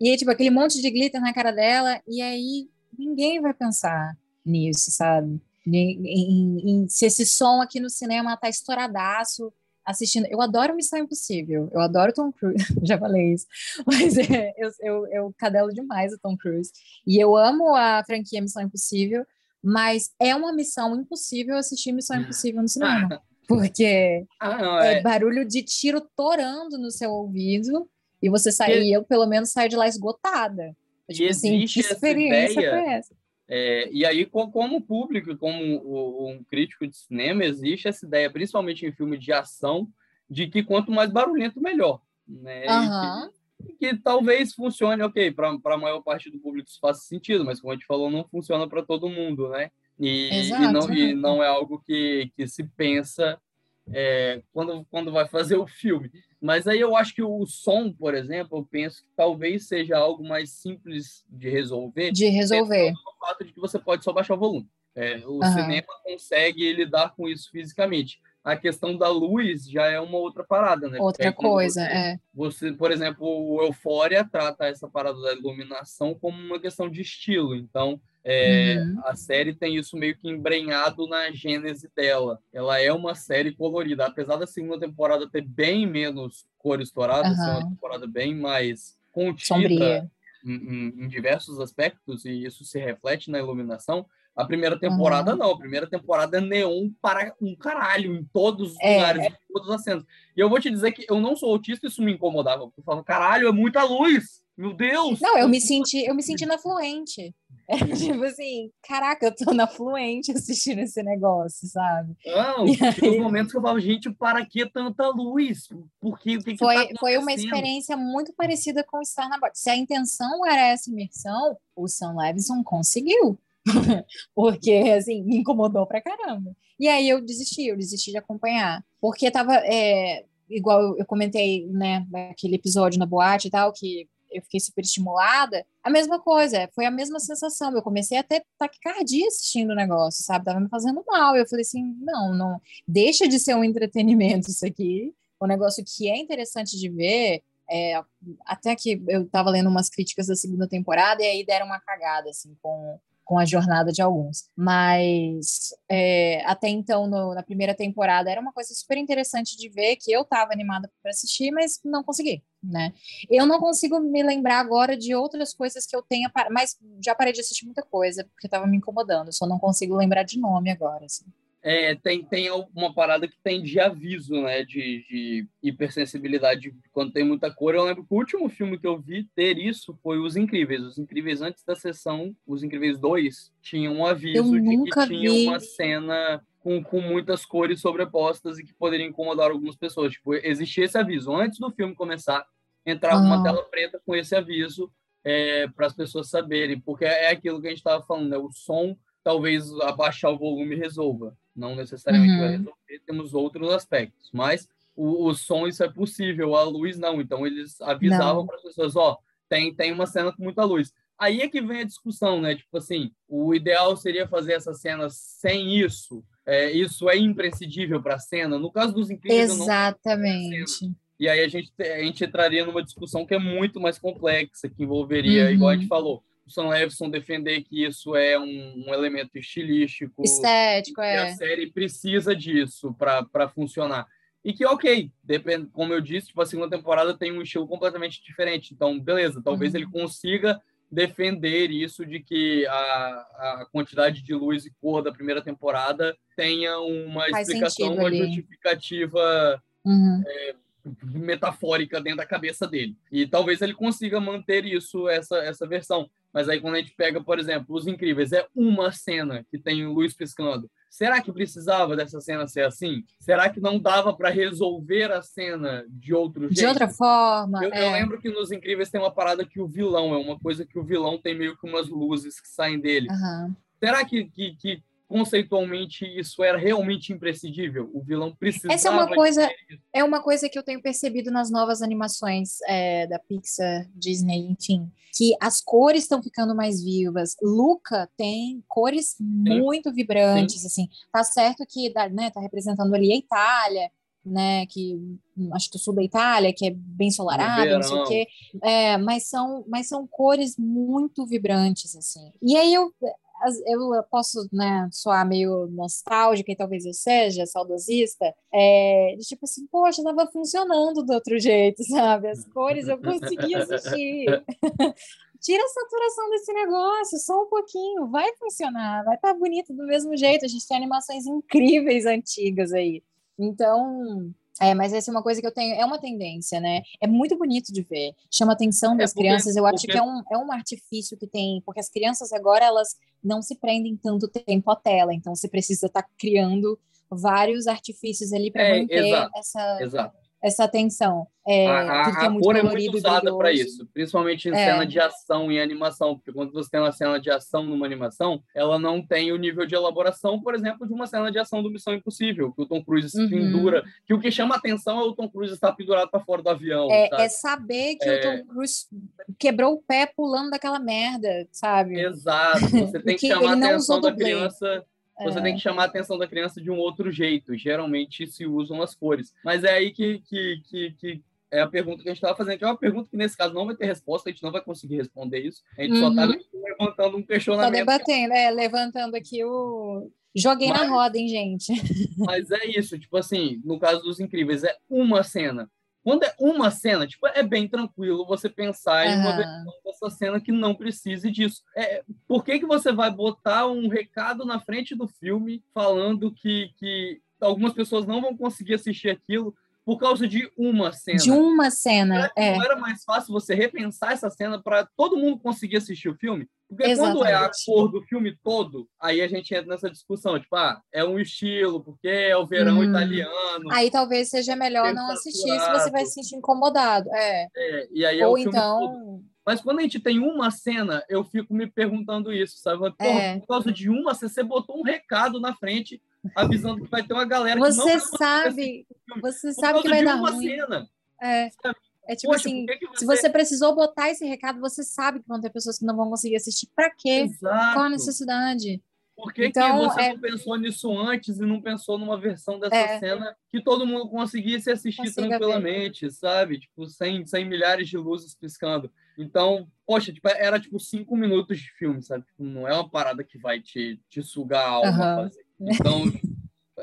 E aí, tipo, aquele monte de glitter na cara dela, e aí ninguém vai pensar nisso, sabe? Em, em- em- se esse som aqui no cinema tá estouradaço, assistindo. Eu adoro Missão Impossível, eu adoro Tom Cruise, [laughs] já falei isso, mas é, eu, eu, eu cadelo demais o Tom Cruise. E eu amo a franquia Missão Impossível, mas é uma missão impossível assistir Missão Impossível no cinema. [laughs] Porque Ah, não, é é. barulho de tiro torando no seu ouvido e você sai, E- e eu pelo menos saio de lá esgotada. Tipo assim, existe que essa experiência ideia- foi essa? É, e aí, co- como público, como um crítico de cinema, existe essa ideia, principalmente em filme de ação, de que quanto mais barulhento, melhor. Né? E que- que, talvez funcione, ok, para a maior parte do público isso faça sentido, mas como a gente falou, não funciona para todo mundo, né? E, e não, e não é algo que, que se pensa é, quando, quando vai fazer [laughs] o filme. Mas aí eu acho que o som, por exemplo, eu penso que talvez seja algo mais simples de resolver, De resolver. o fato de que você pode só baixar o volume. É, o Aham. cinema consegue lidar com isso fisicamente. A questão da luz já é uma outra parada, né? Outra coisa, você- é. Você, por exemplo, o Euphoria trata essa parada da iluminação como uma questão de estilo. Então, é, Uhum. a série tem isso meio que embrenhado na gênese dela. Ela é uma série colorida. Apesar da segunda temporada ter bem menos cor estourada, ser uma Aham. temporada bem mais contida em, em- em diversos aspectos, e isso se reflete na iluminação. A primeira temporada, não. A primeira temporada é neon para um caralho, em todos os É. lugares, em todas as cenas. E eu vou te dizer que eu não sou autista, isso me incomodava. Eu falava, caralho, é muita luz! Meu Deus! Não, eu me senti, eu me senti na fluente. É, [laughs] tipo assim, caraca, eu tô na fluente assistindo esse negócio, sabe? Não, E tinha os aí- momentos que eu falava, gente, para que tanta luz? Por que, que que Foi, tá foi uma experiência muito parecida com Star na. Se a intenção era essa imersão, o Sam Levinson conseguiu. [laughs] Porque, assim, me incomodou pra caramba. E aí eu desisti, eu desisti de acompanhar. Porque tava, é, igual eu- comentei, né, naquele episódio na boate e tal, que eu fiquei super estimulada. A mesma coisa, foi a mesma sensação. Eu comecei a taquicardia assistindo o negócio, sabe? Tava me fazendo mal. Eu falei assim, não, não, deixa de ser um entretenimento isso aqui. Um negócio que é interessante de ver, é, até que eu estava lendo umas críticas da segunda temporada e aí deram uma cagada assim com, com a jornada de alguns. Mas é, até então, no- na primeira temporada, era uma coisa super interessante de ver que eu estava animada para assistir, mas não consegui. Né? Eu não consigo me lembrar agora de outras coisas que eu tenha, mas já parei de assistir muita coisa porque estava me incomodando. Só não consigo lembrar de nome agora. Assim. É, tem, tem uma parada que tem de aviso, né? De, de hipersensibilidade quando tem muita cor. Eu lembro que o último filme que eu vi ter isso foi Os Incríveis. Os Incríveis, antes da sessão, Os Incríveis 2, tinha um aviso de que tinha vi. uma cena com, com muitas cores sobrepostas e que poderia incomodar algumas pessoas. Tipo, existia esse aviso. Antes do filme começar, entrava uma tela preta com esse aviso é, para as pessoas saberem, porque é aquilo que a gente estava falando, né? O som talvez abaixar o volume resolva. Não necessariamente uhum. vai resolver, temos outros aspectos. Mas o, o, som, isso é possível, a luz não. Então, eles avisavam para as pessoas: ó, tem, tem uma cena com muita luz. Aí é que vem a discussão, né? Tipo assim, o ideal seria fazer essa cena sem isso. É, isso é imprescindível para a cena. No caso dos incríveis, exatamente. E aí a gente, a gente entraria numa discussão que é muito mais complexa, que envolveria, uhum. igual a gente falou, o Sam Levinson defender que isso é um, um elemento estilístico. Estético, é. a série precisa disso para funcionar. E que, ok, depende, como eu disse, tipo, a segunda temporada tem um estilo completamente diferente. Então, beleza, talvez uhum. ele consiga defender isso de que a, a quantidade de luz e cor da primeira temporada tenha uma Faz explicação, uma ali. justificativa uhum. é, metafórica dentro da cabeça dele. E talvez ele consiga manter isso, essa, essa versão. Mas aí quando a gente pega, por exemplo, Os Incríveis, é uma cena que tem luz piscando. Será que precisava dessa cena ser assim? Será que não dava para resolver a cena de outro jeito? De outra forma. Eu, é. eu, lembro que nos Incríveis tem uma parada que o vilão é uma coisa que o vilão tem meio que umas luzes que saem dele. Uhum. Será que, que, que conceitualmente isso era realmente imprescindível. O vilão precisava. Essa é uma coisa, é uma coisa que eu tenho percebido nas novas animações é, da Pixar, Disney, enfim, que as cores estão ficando mais vivas. Luca tem cores Sim. muito vibrantes, Sim. assim. Tá certo que, né, tá representando ali a Itália, né, que acho que o sul da Itália, que é bem solarado, não sei o quê, é, mas são, mas são cores muito vibrantes assim. E aí eu eu posso né, soar meio nostálgica, e talvez eu seja saudosista, é, de tipo assim, poxa, estava funcionando do outro jeito, [laughs] sabe? As cores eu conseguia assistir. [laughs] Tira a saturação desse negócio, só um pouquinho, vai funcionar, vai estar tá bonito do mesmo jeito. A gente tem animações incríveis antigas aí. Então, é, mas essa é uma coisa que eu tenho, é uma tendência, né? É muito bonito de ver, chama a atenção é, das é porque, crianças. Eu acho porque... que é um, é um artifício que tem, porque as crianças agora elas não se prendem tanto tempo à tela, então você precisa estar tá criando vários artifícios ali para é, manter exato, essa, exato essa atenção. É, a, a, é a cor é muito usada para isso, principalmente em é. cena de ação e animação, porque quando você tem uma cena de ação numa animação, ela não tem o nível de elaboração, por exemplo, de uma cena de ação do Missão Impossível, que o Tom Cruise se uhum. pendura, que o que chama atenção é o Tom Cruise estar pendurado para fora do avião. É, é saber que o Tom é. Cruise quebrou o pé pulando daquela merda, sabe? Exato. Você [laughs] tem que, que chamar a atenção da criança você é. tem que chamar a atenção da criança de um outro jeito. Geralmente se usam as cores. Mas é aí que, que, que, que é a pergunta que a gente estava fazendo, que é uma pergunta que nesse caso não vai ter resposta, a gente não vai conseguir responder isso. A gente uhum. só está levantando um questionamento. Só debatendo, é, levantando aqui o. Joguei mas, na roda, hein, gente? Mas é isso, tipo assim, no caso dos incríveis, é uma cena. Quando é uma cena, tipo, é bem tranquilo você pensar uhum. em uma versão dessa cena que não precise disso. É, por que, que você vai botar um recado na frente do filme falando que, que algumas pessoas não vão conseguir assistir aquilo por causa de uma cena. De uma cena, é. Não era mais fácil você repensar essa cena para todo mundo conseguir assistir o filme? Porque Exatamente. quando é a cor do filme todo, aí a gente entra nessa discussão, tipo, ah, é um estilo, porque é o verão hum. italiano. Aí talvez seja melhor não assistir se você vai se sentir incomodado. É. é e aí é Ou então... Todo. Mas quando a gente tem uma cena, eu fico me perguntando isso, sabe? É. Por causa de uma, você botou um recado na frente avisando que vai ter uma galera você que sabe, Você sabe que vai dar ruim. Cena, é. É tipo Poxa, assim, que você... se você precisou botar esse recado, você sabe que vão ter pessoas que não vão conseguir assistir. Para quê? Exato. Qual a necessidade? Por que, então, que você é... não pensou nisso antes e não pensou numa versão dessa é... cena que todo mundo conseguisse assistir Consiga tranquilamente, ver. sabe? Tipo, sem, sem milhares de luzes piscando. Então, poxa, tipo, era tipo cinco minutos de filme, sabe? Tipo, não é uma parada que vai te, te sugar a alma uhum. fazer. Então,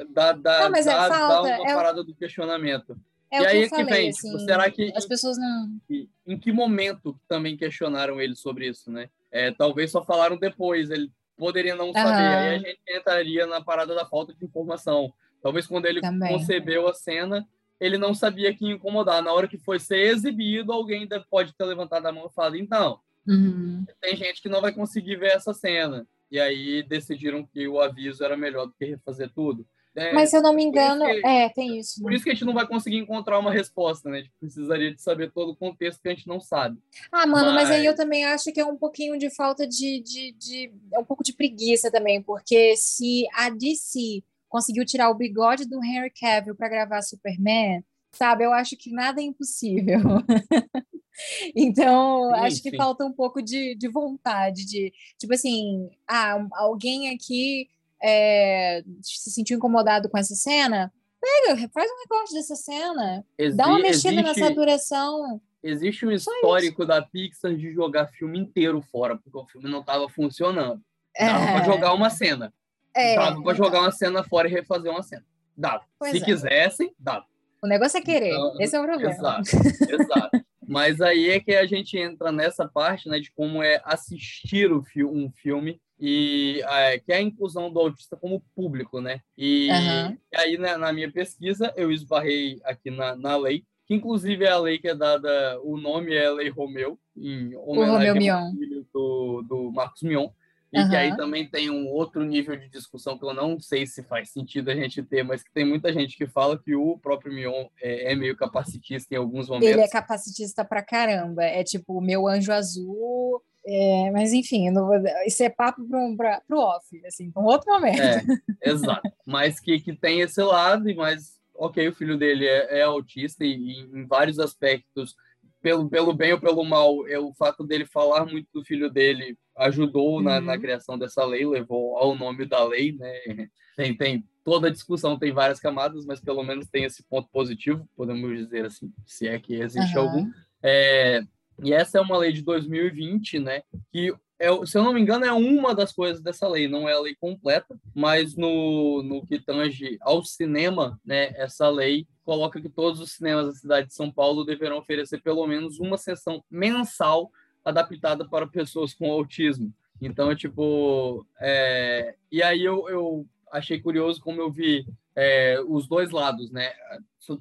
dá, dá, não, é dá, dá, uma é parada do questionamento. É e aí que, que vem, tipo, assim, tipo, será que as pessoas não em, em, que momento também questionaram ele sobre isso, né? É, talvez só falaram depois, ele poderia não saber. Uhum. Aí a gente entraria na parada da falta de informação. Talvez quando ele Também. concebeu a cena, ele não sabia que incomodar. Na hora que foi ser exibido, alguém pode ter levantado a mão e falado: então, uhum. tem gente que não vai conseguir ver essa cena. E aí decidiram que o aviso era melhor do que refazer tudo. É, Mas se eu não me engano, que, é, tem isso. Né? Por isso que a gente não vai conseguir encontrar uma resposta, né? A gente precisaria de saber todo o contexto que a gente não sabe. Ah, mano, mas, mas aí eu também acho que é um pouquinho de falta de, de, de, É um pouco de preguiça também, porque se a DC conseguiu tirar o bigode do Henry Cavill para gravar Superman, sabe? Eu acho que nada é impossível. [laughs] então, sim, acho que falta um pouco de, de vontade, de tipo assim, ah, alguém aqui é, se sentiu incomodado com essa cena, pega, faz um recorte dessa cena, Exi dá uma mexida existe, na saturação. Existe um histórico da Pixar de jogar filme inteiro fora, porque o filme não estava funcionando. Dava é. para jogar uma cena. É. Dava para jogar uma cena fora e refazer uma cena. Dava. Pois se é. quisessem, dava. O negócio é querer, então, esse é o problema. Exato, exato. Mas aí é que a gente entra nessa parte, né, de como é assistir o fi um filme e é, que é a inclusão do autista como público, né? E, uhum. e aí, né, na minha pesquisa, eu esbarrei aqui na, na lei, que inclusive é a lei que é dada, o nome é Lei Romeu, em homenagem ao filho do, do Marcos Mion, e uhum. que aí também tem um outro nível de discussão que eu não sei se faz sentido a gente ter, mas que tem muita gente que fala que o próprio Mion é, é meio capacitista em alguns momentos. Ele é capacitista pra caramba, é tipo o meu anjo azul é, mas enfim, não, isso é papo para o off, assim, para um outro momento. É, exato. Mas que, que tem esse lado, e mas ok, o filho dele é, é autista e, e, em vários aspectos, pelo, pelo bem ou pelo mal, é, o fato dele falar muito do filho dele ajudou uhum. na, na criação dessa lei, levou ao nome da lei, né? Tem, tem toda a discussão tem várias camadas, mas pelo menos tem esse ponto positivo, podemos dizer assim, se é que existe uhum. algum. É, e essa é uma lei de 2020, né? Que, é, se eu não me engano, é uma das coisas dessa lei, não é a lei completa, mas no, no que tange ao cinema, né? Essa lei coloca que todos os cinemas da cidade de São Paulo deverão oferecer pelo menos uma sessão mensal adaptada para pessoas com autismo. Então, tipo, é... e aí eu, eu achei curioso como eu vi é, os dois lados, né?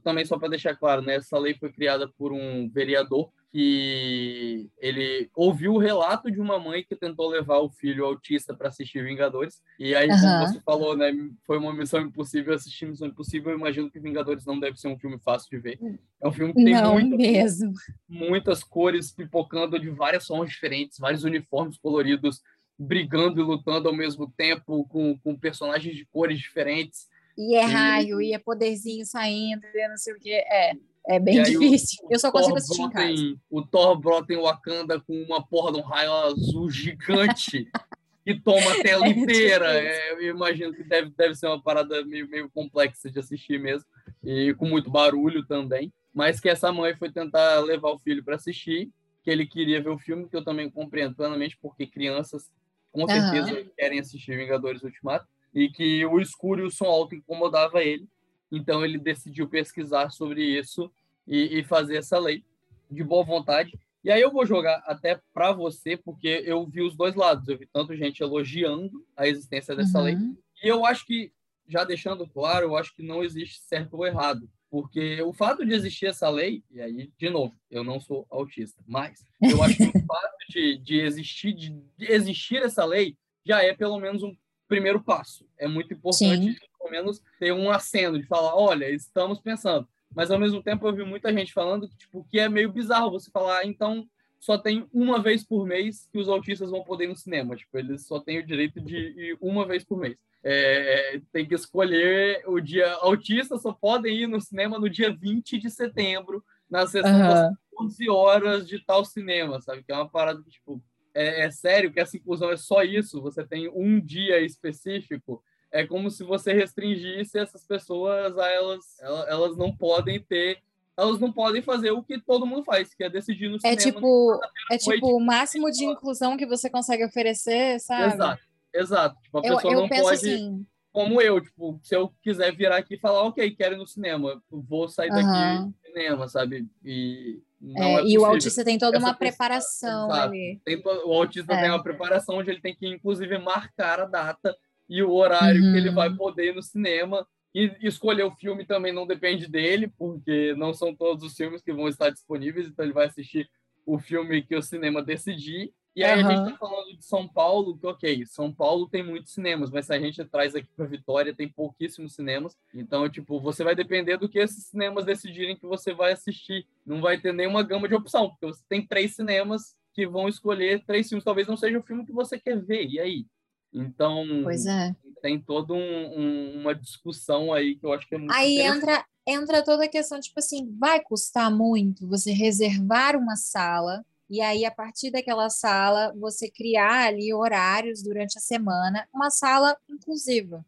Também só para deixar claro, né? Essa lei foi criada por um vereador que ele ouviu o relato de uma mãe que tentou levar o filho autista para assistir Vingadores. E aí, uhum. como você falou, né, foi uma missão impossível assistir Missão Impossível. Eu imagino que Vingadores não deve ser um filme fácil de ver. É um filme que tem não, muita, mesmo. muitas cores pipocando de várias sons diferentes, vários uniformes coloridos brigando e lutando ao mesmo tempo com, com personagens de cores diferentes. E é raio, e, e é poderzinho saindo, não sei o que. É. É bem difícil. O, eu só consigo assistir em casa. Em, o Thor brota em Wakanda com uma porra de um raio azul gigante [laughs] que toma a tela é inteira. É, eu imagino que deve, deve ser uma parada meio, meio complexa de assistir mesmo. E com muito barulho também. Mas que essa mãe foi tentar levar o filho para assistir, que ele queria ver o filme, que eu também compreendo plenamente, porque crianças com certeza uhum. querem assistir Vingadores Ultimato. E que o escuro e o som alto incomodava ele. Então ele decidiu pesquisar sobre isso e, e fazer essa lei de boa vontade. E aí eu vou jogar até para você, porque eu vi os dois lados. Eu vi tanto gente elogiando a existência dessa uhum. lei. E eu acho que, já deixando claro, eu acho que não existe certo ou errado. Porque o fato de existir essa lei, e aí, de novo, eu não sou autista, mas eu acho que o [laughs] fato de, de, existir, de existir essa lei já é pelo menos um primeiro passo. É muito importante, Sim. pelo menos, ter um aceno de falar, olha, estamos pensando. Mas, ao mesmo tempo, eu vi muita gente falando que, tipo, que é meio bizarro você falar, ah, então, só tem uma vez por mês que os autistas vão poder ir no cinema. Tipo, eles só têm o direito de ir uma vez por mês. É, tem que escolher o dia. Autistas só podem ir no cinema no dia 20 de setembro, na sessão uhum. das 11 horas de tal cinema, sabe? Que é uma parada que, tipo, é, é, sério que essa inclusão é só isso? Você tem um dia específico? É como se você restringisse essas pessoas a elas, elas não podem ter, elas não podem fazer o que todo mundo faz, que é decidir no é cinema. Tipo, é tipo o máximo de inclusão que você consegue oferecer, sabe? Exato, exato. Tipo, a pessoa eu, eu não pode, assim... como eu, tipo, se eu quiser virar aqui e falar, ok, quero ir no cinema, vou sair daqui, cinema, sabe? E, é, é e o autista tem toda Essa uma preparação ali. Tem. O autista é. tem uma preparação onde ele tem que, inclusive, marcar a data e o horário uhum. que ele vai uhum. poder ir no cinema. E escolher o filme também não depende dele, porque não são todos os filmes que vão estar disponíveis, então ele vai assistir o filme que o cinema decidir. E aí uhum. a gente tá falando de São Paulo, que ok, São Paulo tem muitos cinemas, mas se a gente traz aqui para Vitória, tem pouquíssimos cinemas. Então, tipo, você vai depender do que esses cinemas decidirem que você vai assistir. Não vai ter nenhuma gama de opção, porque você tem três cinemas que vão escolher três filmes. Talvez não seja o filme que você quer ver, e aí? Então, é. tem toda um, um, uma discussão aí que eu acho que é muito Aí entra, entra toda a questão, tipo assim, vai custar muito você reservar uma sala e aí, a partir daquela sala, você criar ali horários durante a semana, uma sala inclusiva.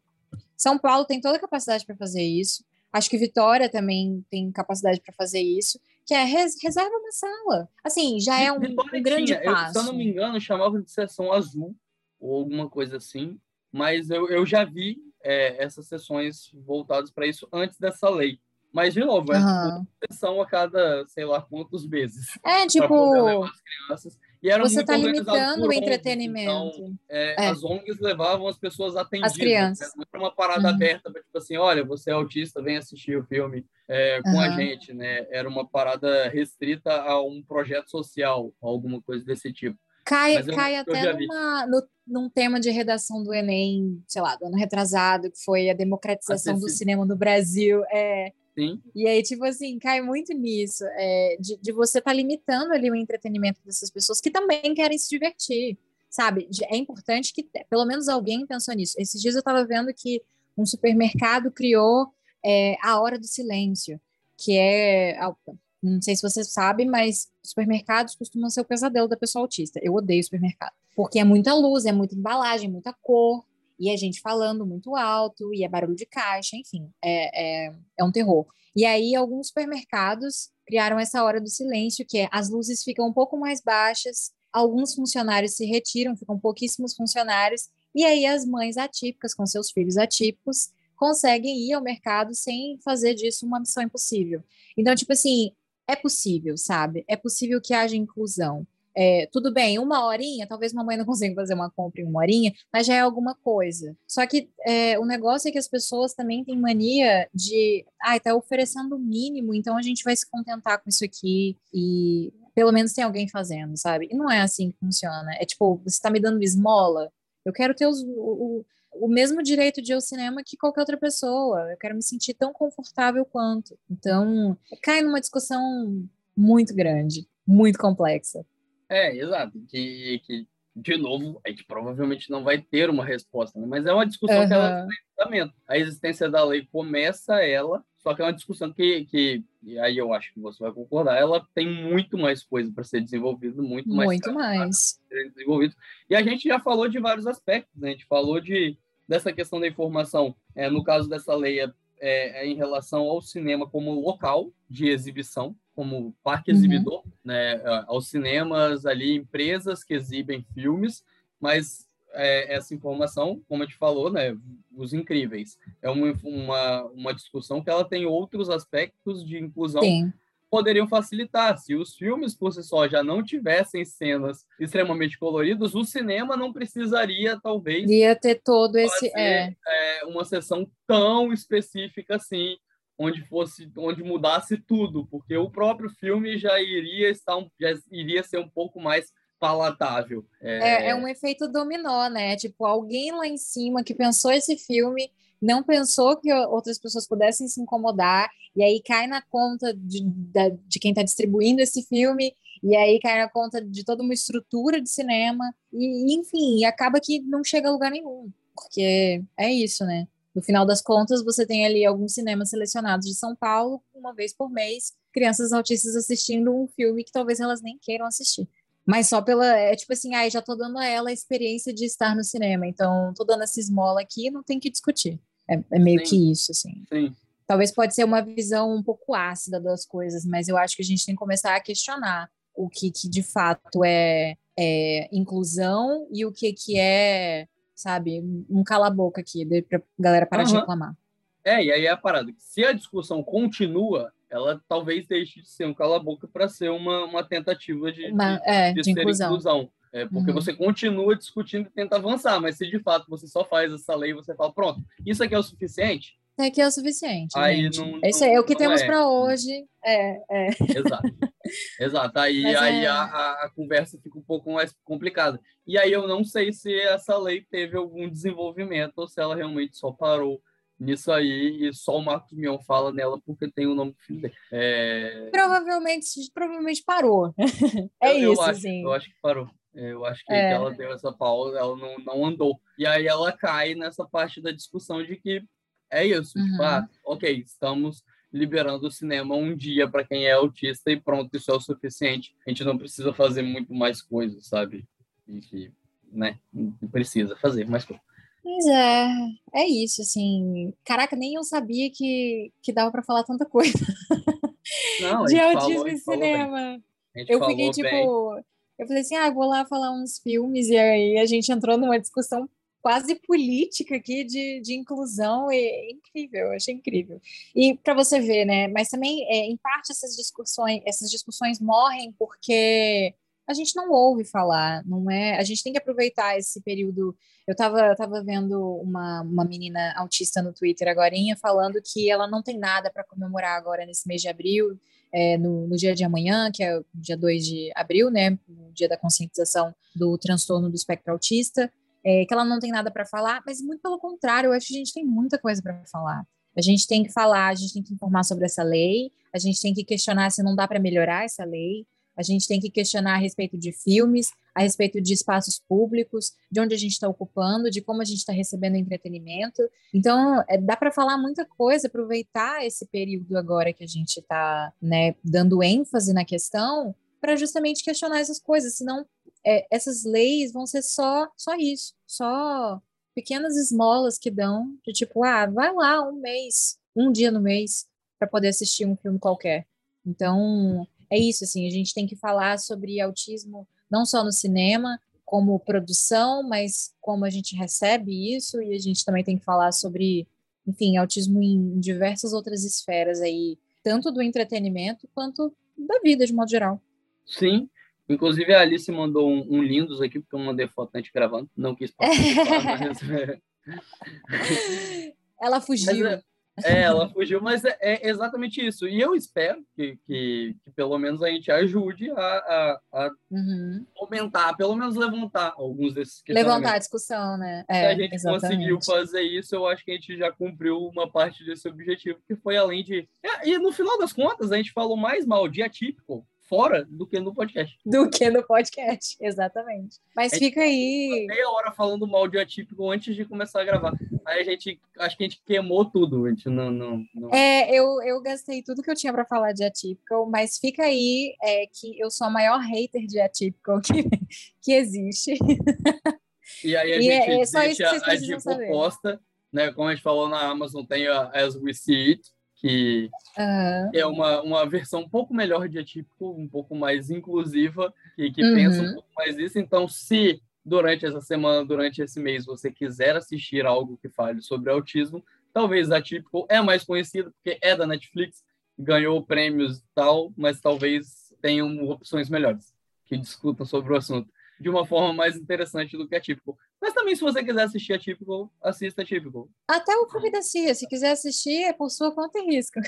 São Paulo tem toda a capacidade para fazer isso. Acho que Vitória também tem capacidade para fazer isso, que é res, reserva uma sala. Assim, já é um, um grande tinha, passo. Eu, se eu não me engano, chamava de sessão azul ou alguma coisa assim, mas eu, eu já vi é, essas sessões voltadas para isso antes dessa lei. Mas, de novo, é uhum. sessão a cada, sei lá, quantos meses. É, tipo. E era você está limitando o entretenimento. Então, é, é. As ONGs levavam as pessoas atendidas. As crianças. Não era uma parada uhum. aberta, tipo assim, olha, você é autista, vem assistir o filme é, com uhum. a gente, né? Era uma parada restrita a um projeto social, alguma coisa desse tipo. Cai, eu, cai até numa, no, num tema de redação do Enem, sei lá, do ano retrasado, que foi a democratização do cinema no Brasil. É, Sim. E aí, tipo assim, cai muito nisso, é, de, de você estar tá limitando ali o entretenimento dessas pessoas que também querem se divertir, sabe? É importante que pelo menos alguém pensou nisso. Esses dias eu estava vendo que um supermercado criou é, a Hora do Silêncio, que é. Não sei se você sabe, mas supermercados costumam ser o pesadelo da pessoa autista. Eu odeio supermercado. Porque é muita luz, é muita embalagem, muita cor, e a gente falando muito alto, e é barulho de caixa, enfim, é, é, é um terror. E aí, alguns supermercados criaram essa hora do silêncio, que é as luzes ficam um pouco mais baixas, alguns funcionários se retiram, ficam pouquíssimos funcionários, e aí as mães atípicas com seus filhos atípicos conseguem ir ao mercado sem fazer disso uma missão impossível. Então, tipo assim, é possível, sabe? É possível que haja inclusão. É, tudo bem, uma horinha, talvez mamãe não [laughs] consiga fazer uma compra em uma horinha, mas já é alguma coisa. Só que é, o negócio é que as pessoas também têm mania de, ah, tá oferecendo o mínimo, então a gente vai se contentar com isso aqui e pelo menos tem alguém fazendo, sabe? E não é assim que funciona. É tipo, você está me dando esmola, eu quero ter os, o, o mesmo direito de ir ao cinema que qualquer outra pessoa. Eu quero me sentir tão confortável quanto. Então, cai numa discussão muito grande, muito complexa. É, exato. Que, que, de novo, a gente provavelmente não vai ter uma resposta, né? mas é uma discussão uhum. que ela tem fundamento. A existência da lei começa ela, só que é uma discussão que, que e aí eu acho que você vai concordar, ela tem muito mais coisa para ser desenvolvida, muito mais. Muito mais. Desenvolvido. E a gente já falou de vários aspectos, né? A gente falou de, dessa questão da informação, é, no caso dessa lei, é, é, é em relação ao cinema como local de exibição, como parque uhum. exibidor, né, aos cinemas ali, empresas que exibem filmes, mas é, essa informação, como a gente falou, né, os incríveis, é uma, uma, uma discussão que ela tem outros aspectos de inclusão Sim. Poderiam facilitar. Se os filmes por si só já não tivessem cenas extremamente coloridas, o cinema não precisaria, talvez, ia ter todo esse é. é uma sessão tão específica assim onde fosse onde mudasse tudo, porque o próprio filme já iria estar já iria ser um pouco mais palatável. É... É, é um efeito dominó, né? Tipo, alguém lá em cima que pensou esse filme não pensou que outras pessoas pudessem se incomodar, e aí cai na conta de, de, de quem está distribuindo esse filme, e aí cai na conta de toda uma estrutura de cinema, e enfim, e acaba que não chega a lugar nenhum, porque é isso, né? No final das contas, você tem ali alguns cinemas selecionados de São Paulo, uma vez por mês, crianças autistas assistindo um filme que talvez elas nem queiram assistir. Mas só pela. É tipo assim, ah, já tô dando a ela a experiência de estar no cinema, então tô dando essa esmola aqui não tem que discutir. É, é meio Sim. que isso, assim. Sim. Talvez pode ser uma visão um pouco ácida das coisas, mas eu acho que a gente tem que começar a questionar o que, que de fato é, é inclusão e o que, que é sabe? Um cala-boca aqui, pra galera parar uhum. de reclamar. É, e aí é a parada. Se a discussão continua, ela talvez deixe de ser um cala-boca para ser uma, uma tentativa de, uma, de, é, de, de inclusão. inclusão. É, porque uhum. você continua discutindo e tenta avançar, mas se de fato você só faz essa lei, você fala, pronto, isso aqui é o suficiente, é que é o suficiente. Aí gente. não, Isso é o que temos é. para hoje. É, é. Exato. [laughs] Exato. Aí, aí é... a, a, conversa fica um pouco mais complicada. E aí eu não sei se essa lei teve algum desenvolvimento ou se ela realmente só parou nisso aí e só o Marcos Mion fala nela porque tem o nome do filho dele. É... Provavelmente, provavelmente parou. [laughs] é eu, isso, eu acho, sim. Eu acho que parou. Eu acho que, É. que ela deu essa pausa, ela não, não andou. E aí ela cai nessa parte da discussão de que é isso, Uhum. tipo, ah, ok, estamos liberando o cinema um dia para quem é autista e pronto, isso é o suficiente. A gente não precisa fazer muito mais coisas, sabe? E que, né, não precisa fazer mais coisas. Pois é, é isso, assim. Caraca, nem eu sabia que, que dava para falar tanta coisa Não, de autismo falou bem. cinema. Eu fiquei tipo. bem. Eu falei assim, ah, vou lá falar uns filmes, e aí a gente entrou numa discussão quase política aqui de, de inclusão, é incrível, eu achei incrível. E para você ver, né? Mas também, é, em parte, essas discussões, essas discussões morrem porque a gente não ouve falar, não é? A gente tem que aproveitar esse período. Eu estava tava vendo uma, uma menina autista no Twitter agora falando que ela não tem nada para comemorar agora nesse mês de abril, é, no, no, dia de amanhã, que é o dia 2 de abril, né, o dia da conscientização do transtorno do espectro autista, é, que ela não tem nada para falar, mas muito pelo contrário, eu acho que a gente tem muita coisa para falar. A gente tem que falar, a gente tem que informar sobre essa lei, a gente tem que questionar se não dá para melhorar essa lei, a gente tem que questionar a respeito de filmes, a respeito de espaços públicos, de onde a gente está ocupando, de como a gente está recebendo entretenimento. Então, é, dá para falar muita coisa, aproveitar esse período agora que a gente está né, dando ênfase na questão, para justamente questionar essas coisas. Senão, é, essas leis vão ser só, só isso, só pequenas esmolas que dão, de tipo, ah, vai lá um mês, um dia no mês, para poder assistir um filme qualquer. Então, é isso, assim, a gente tem que falar sobre autismo não só no cinema, como produção, mas como a gente recebe isso, e a gente também tem que falar sobre, enfim, autismo em diversas outras esferas aí, tanto do entretenimento quanto da vida de modo geral. Sim, inclusive a Alice mandou um, um lindos aqui, porque eu mandei foto antes gravando, não quis participar, [laughs] mas... Ela fugiu. Mas, é, ela fugiu, mas é, é, exatamente isso. E eu espero que, que, que pelo menos a gente ajude a, a, a uhum. aumentar, pelo menos levantar alguns desses Levantar a discussão, né? É, Se a gente exatamente. conseguiu fazer isso, eu acho que a gente já cumpriu uma parte desse objetivo, que foi além de. E no final das contas, a gente falou mais mal de atípico fora do que no podcast. Do que no podcast, [laughs] exatamente. Mas fica aí. Meia hora falando mal de atípico antes de começar a gravar. Aí a gente, acho que a gente queimou tudo. A gente não, não, não... É, eu, eu gastei tudo que eu tinha para falar de atípico, mas fica aí é, que eu sou a maior hater de atípico que, que existe. E aí a e gente é, é só deixa isso que a de proposta, né? Como a gente falou na Amazon, tem a As We See It, que uhum. é uma, uma versão um pouco melhor de atípico, um pouco mais inclusiva, e que uhum. pensa um pouco mais isso. Então, se durante essa semana, durante esse mês, você quiser assistir algo que fale sobre autismo, talvez atípico é mais conhecido, porque é da Netflix, ganhou prêmios e tal, mas talvez tenham opções melhores que discutam sobre o assunto de uma forma mais interessante do que atípico. Mas também, se você quiser assistir atípico, assista atípico. Até o filme da Cia, se quiser assistir, é por sua conta e risco.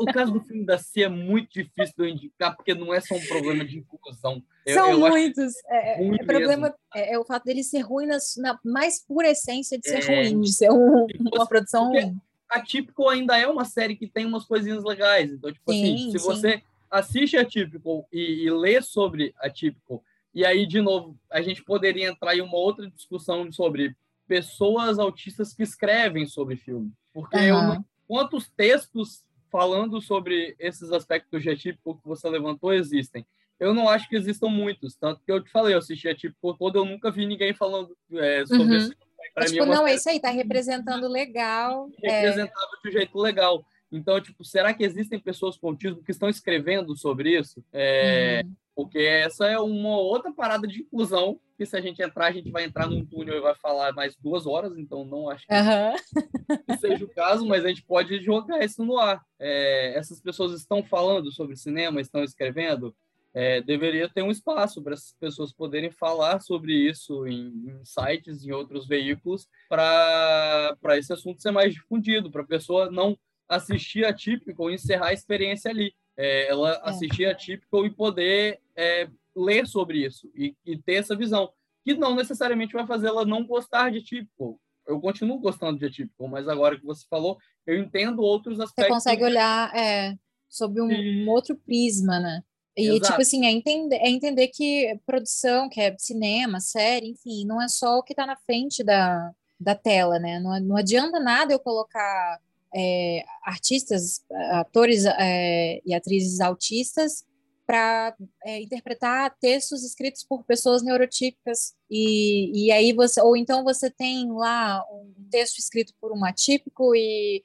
O caso do filme da Cia é muito difícil de eu indicar, porque não é só um problema de inclusão. São eu, eu muitos. É, é, problema é, é, o fato dele ser ruim na, na mais pura essência de ser ruim, de ser um, uma produção ruim. Atípico ainda é uma série que tem umas coisinhas legais. Então, tipo sim, assim, se sim. você assiste Atípico e, e lê sobre Atípico, e aí, de novo, a gente poderia entrar em uma outra discussão sobre pessoas autistas que escrevem sobre filme. Porque uhum. eu não, quantos textos falando sobre esses aspectos de atípico que você levantou existem? Eu não acho que existam muitos, tanto que eu te falei, eu assisti atípico todo, eu nunca vi ninguém falando é, sobre uhum. isso. É, tipo, não, é isso aí, tá representando legal. Representado é... de um jeito legal. Então, tipo, será que existem pessoas com autismo que estão escrevendo sobre isso? É, uhum. Porque essa é uma outra parada de inclusão, que se a gente entrar, a gente vai entrar num túnel e vai falar mais duas horas, então não acho que, uhum. que seja o caso, mas a gente pode jogar isso no ar. É, essas pessoas estão falando sobre cinema, estão escrevendo, é, deveria ter um espaço para essas pessoas poderem falar sobre isso em, em sites, em outros veículos, para esse assunto ser mais difundido, para a pessoa não assistir a Típico e encerrar a experiência ali. É, ela é. assistir a Típico e poder é, ler sobre isso e, e, ter essa visão, que não necessariamente vai fazer ela não gostar de Típico. Eu continuo gostando de Atípico, mas agora que você falou, eu entendo outros aspectos. Você consegue olhar é, sob um, e... um outro prisma, né? E, tipo Exato. tipo assim, é entender, é entender que produção, que é cinema, série, enfim, não é só o que está na frente da, da tela, né? Não, não adianta nada eu colocar é, artistas, atores é, e atrizes autistas para é, interpretar textos escritos por pessoas neurotípicas. E, e aí você ou então você tem lá um texto escrito por um atípico e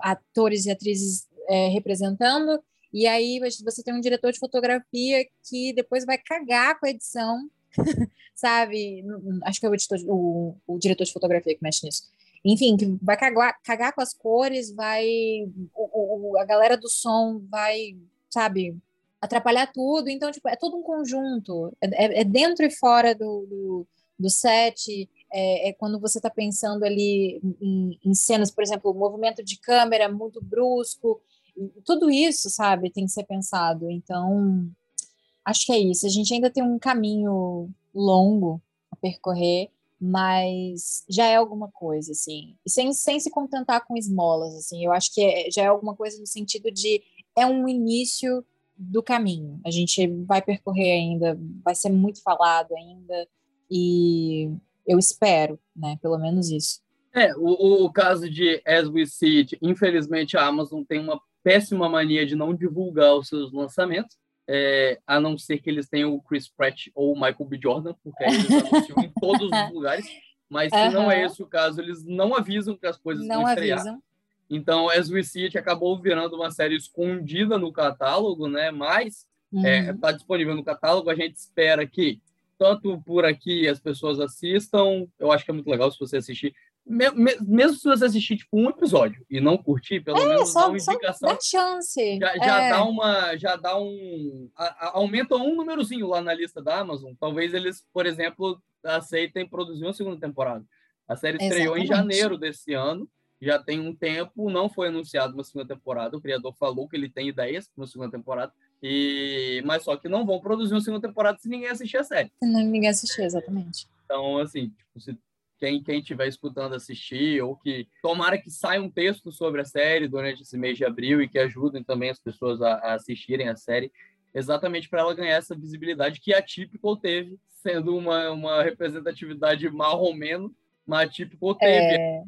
atores e atrizes é, representando. E aí você tem um diretor de fotografia que depois vai cagar com a edição [laughs] sabe? Acho que é o, editor, o, o diretor de fotografia que mexe nisso enfim, que vai cagar, cagar com as cores, vai. O, o, a galera do som vai, sabe, atrapalhar tudo. Então, tipo, é todo um conjunto. É, é, é dentro e fora do, do, do set. É, é, quando você está pensando ali em, em, cenas, por exemplo, movimento de câmera muito brusco. Tudo isso, sabe, tem que ser pensado. Então, acho que é isso. A gente ainda tem um caminho longo a percorrer mas já é alguma coisa, assim. Sem, sem se contentar com esmolas, assim. Eu acho que é, já é alguma coisa no sentido de é um início do caminho. A gente vai percorrer ainda, vai ser muito falado ainda, e eu espero, né? Pelo menos isso. É, o, o caso de As We See It, infelizmente a Amazon tem uma péssima mania de não divulgar os seus lançamentos é, a não ser que eles tenham o Chris Pratt ou o Michael B. Jordan, porque aí eles anunciam em todos os [laughs] lugares. Mas se não é esse o caso, eles não avisam que as coisas não vão estrear. Avisam. Então, As We See It acabou virando uma série escondida no catálogo, né? Mas está é, uhum. é, disponível no catálogo. A gente espera que tanto por aqui as pessoas assistam. Eu acho que é muito legal se você assistir mesmo se você assistir tipo um episódio e não curtir, pelo é, menos só, dá uma indicação. Dá chance. Já, já é. dá uma, já dá um, a, a, aumenta um númerozinho lá na lista da Amazon. Talvez eles, por exemplo, aceitem produzir uma segunda temporada. A série estreou Exatamente. em janeiro desse ano, já tem um tempo, não foi anunciado uma segunda temporada. O criador falou que ele tem ideias para uma segunda temporada. E mas só que não vão produzir uma segunda temporada se ninguém assistir a série. Se ninguém assistir, exatamente. Então, assim, tipo, se quem quem estiver escutando assistir ou que tomara que saia um texto sobre a série durante esse mês de abril e que ajudem também as pessoas a, a assistirem a série exatamente para ela ganhar essa visibilidade que a Typical teve sendo uma, uma representatividade marromeno mas a Typical teve é...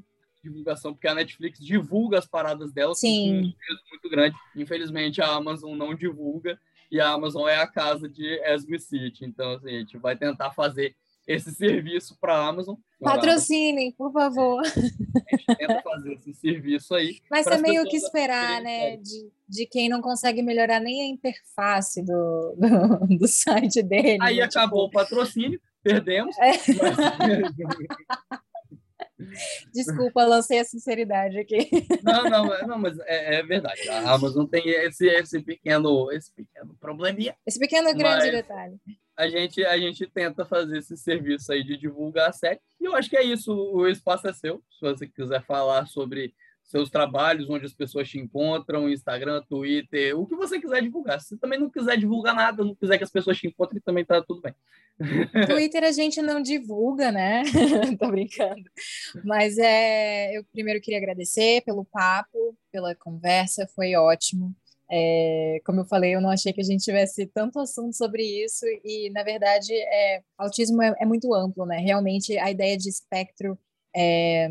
divulgação porque a Netflix divulga as paradas dela Sim. com um peso muito grande infelizmente a Amazon não divulga e a Amazon é a casa de Esme City então assim, a gente vai tentar fazer esse [laughs] serviço para a Amazon. Patrocinem, por favor. A gente tenta fazer esse serviço aí. Mas é meio que esperar, né? De, de quem não consegue melhorar nem a interface do, do, do site dele. Aí né? acabou tipo... o patrocínio, perdemos. É. Mas... [laughs] Desculpa, lancei a sinceridade aqui. Não, não, não mas é, é, verdade. A Amazon tem esse, esse, pequeno, esse pequeno probleminha. Esse pequeno grande detalhe. A gente, a gente tenta fazer esse serviço aí de divulgar a série. E eu acho que é isso. O espaço é seu. Se você quiser falar sobre seus trabalhos, onde as pessoas te encontram, Instagram, Twitter, o que você quiser divulgar. Se você também não quiser divulgar nada, não quiser que as pessoas te encontrem, também tá tudo bem. [laughs] Twitter a gente não divulga, né? [laughs] Tô brincando. Mas é, eu primeiro queria agradecer pelo papo, pela conversa, foi ótimo. É, como eu falei, eu não achei que a gente tivesse tanto assunto sobre isso e, na verdade, é, autismo é, é muito amplo, né? Realmente, a ideia de espectro é,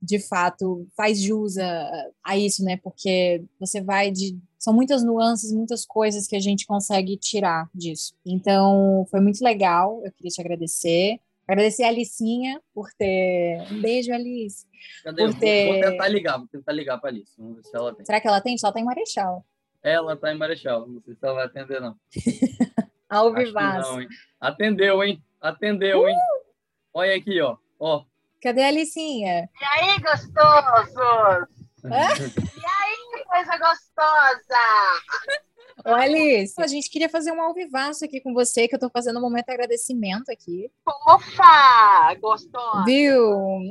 de fato faz jus a, a, isso, né? Porque você vai de são muitas nuances, muitas coisas que a gente consegue tirar disso. Então, foi muito legal. Eu queria te agradecer. Agradecer a Alicinha por ter. Um beijo, Alice. Cadê? Por ter... Vou, vou, tentar ligar, vou tentar ligar para Alice. Vamos ver se ela tem. Será que ela tem? Só tem Marechal. Ela tá em Marechal. Não sei se ela vai atender, não. [laughs] Ao vivaço. Atendeu, hein? Atendeu, uh! hein? Olha aqui, ó. ó. Cadê a Alicinha? E aí, gostosos? [laughs] e aí, coisa gostosa? [laughs] Ô, Alice, a gente queria fazer um alvivaço aqui com você, que eu tô fazendo um momento de agradecimento aqui. Fofa! Gostosa! Viu?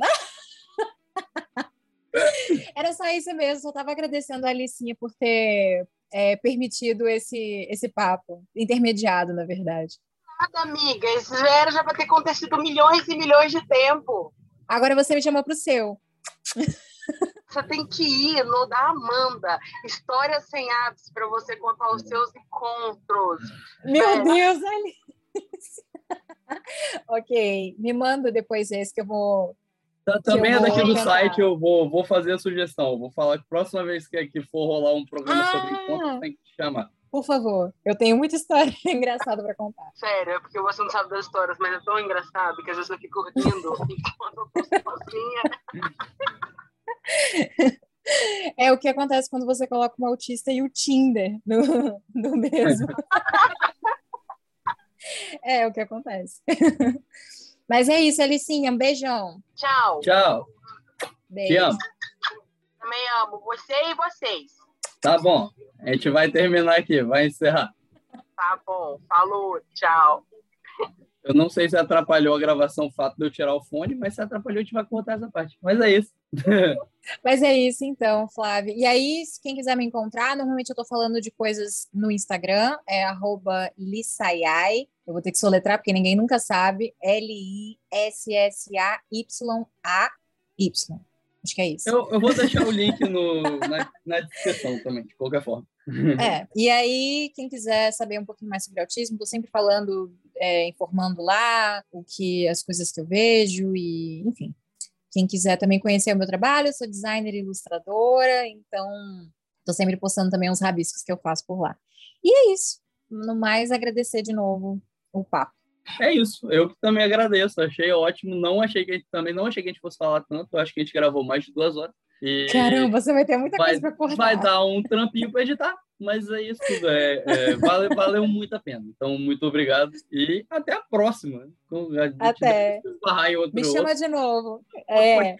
Era só isso mesmo, só tava agradecendo a Alicinha por ter é, permitido esse, esse papo, intermediado, na verdade. Nada, amiga, isso já era já para ter acontecido milhões e milhões de tempo. Agora você me chamou pro seu. Você tem que ir no da Amanda, Histórias Sem Ápice, para você contar os seus encontros. Meu é. Deus, Alice! [laughs] ok, me manda depois esse que eu vou também é daqui do site, eu vou, vou fazer a sugestão. Vou falar que próxima vez que, que for rolar um programa ah, sobre encontros, tem que te chamar. Por favor, eu tenho muita história [laughs] engraçada para contar. Sério, é porque você não sabe das histórias, mas é tão engraçado que às vezes eu fico rindo [laughs] enquanto eu tô sozinha. É o que acontece quando você coloca um autista e o Tinder no, [laughs] no mesmo. é o que acontece. Mas é isso, Alicinha. Um beijão. Tchau. Tchau. Beijo. Te amo. Também amo você e vocês. Tá bom. A gente vai terminar aqui, vai encerrar. Tá bom. Falou. Tchau. Eu não sei se atrapalhou a gravação o fato de eu tirar o fone, mas se atrapalhou, a gente vai cortar essa parte. Mas é isso. [laughs] mas é isso, então, Flávio. E aí, quem quiser me encontrar, normalmente eu tô falando de coisas no Instagram, é arroba lissayai. Eu vou ter que soletrar, porque ninguém nunca sabe. L-I-S-S-A-Y-A-Y. Acho que é isso. Eu, eu vou deixar o link no, na, na descrição também, de qualquer forma. É, e aí, quem quiser saber um pouquinho mais sobre autismo, estou sempre falando, é, informando lá o que as coisas que eu vejo e, enfim. Quem quiser também conhecer o meu trabalho, eu sou designer e ilustradora, então estou sempre postando também uns rabiscos que eu faço por lá. E é isso. No mais, agradecer de novo o papo. É isso, eu também agradeço, achei ótimo. Não achei que a gente também não achei que a gente fosse falar tanto, acho que a gente gravou mais de duas horas. E Caramba, você vai ter muita vai, coisa para cortar. Vai dar um trampinho para editar, mas é isso tudo. É, é, valeu, valeu muito a pena. Então, muito obrigado e até a próxima. Até. Outro, Me chama outro, de novo. É.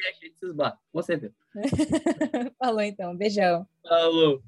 com certeza. [laughs] Falou então, beijão. Falou.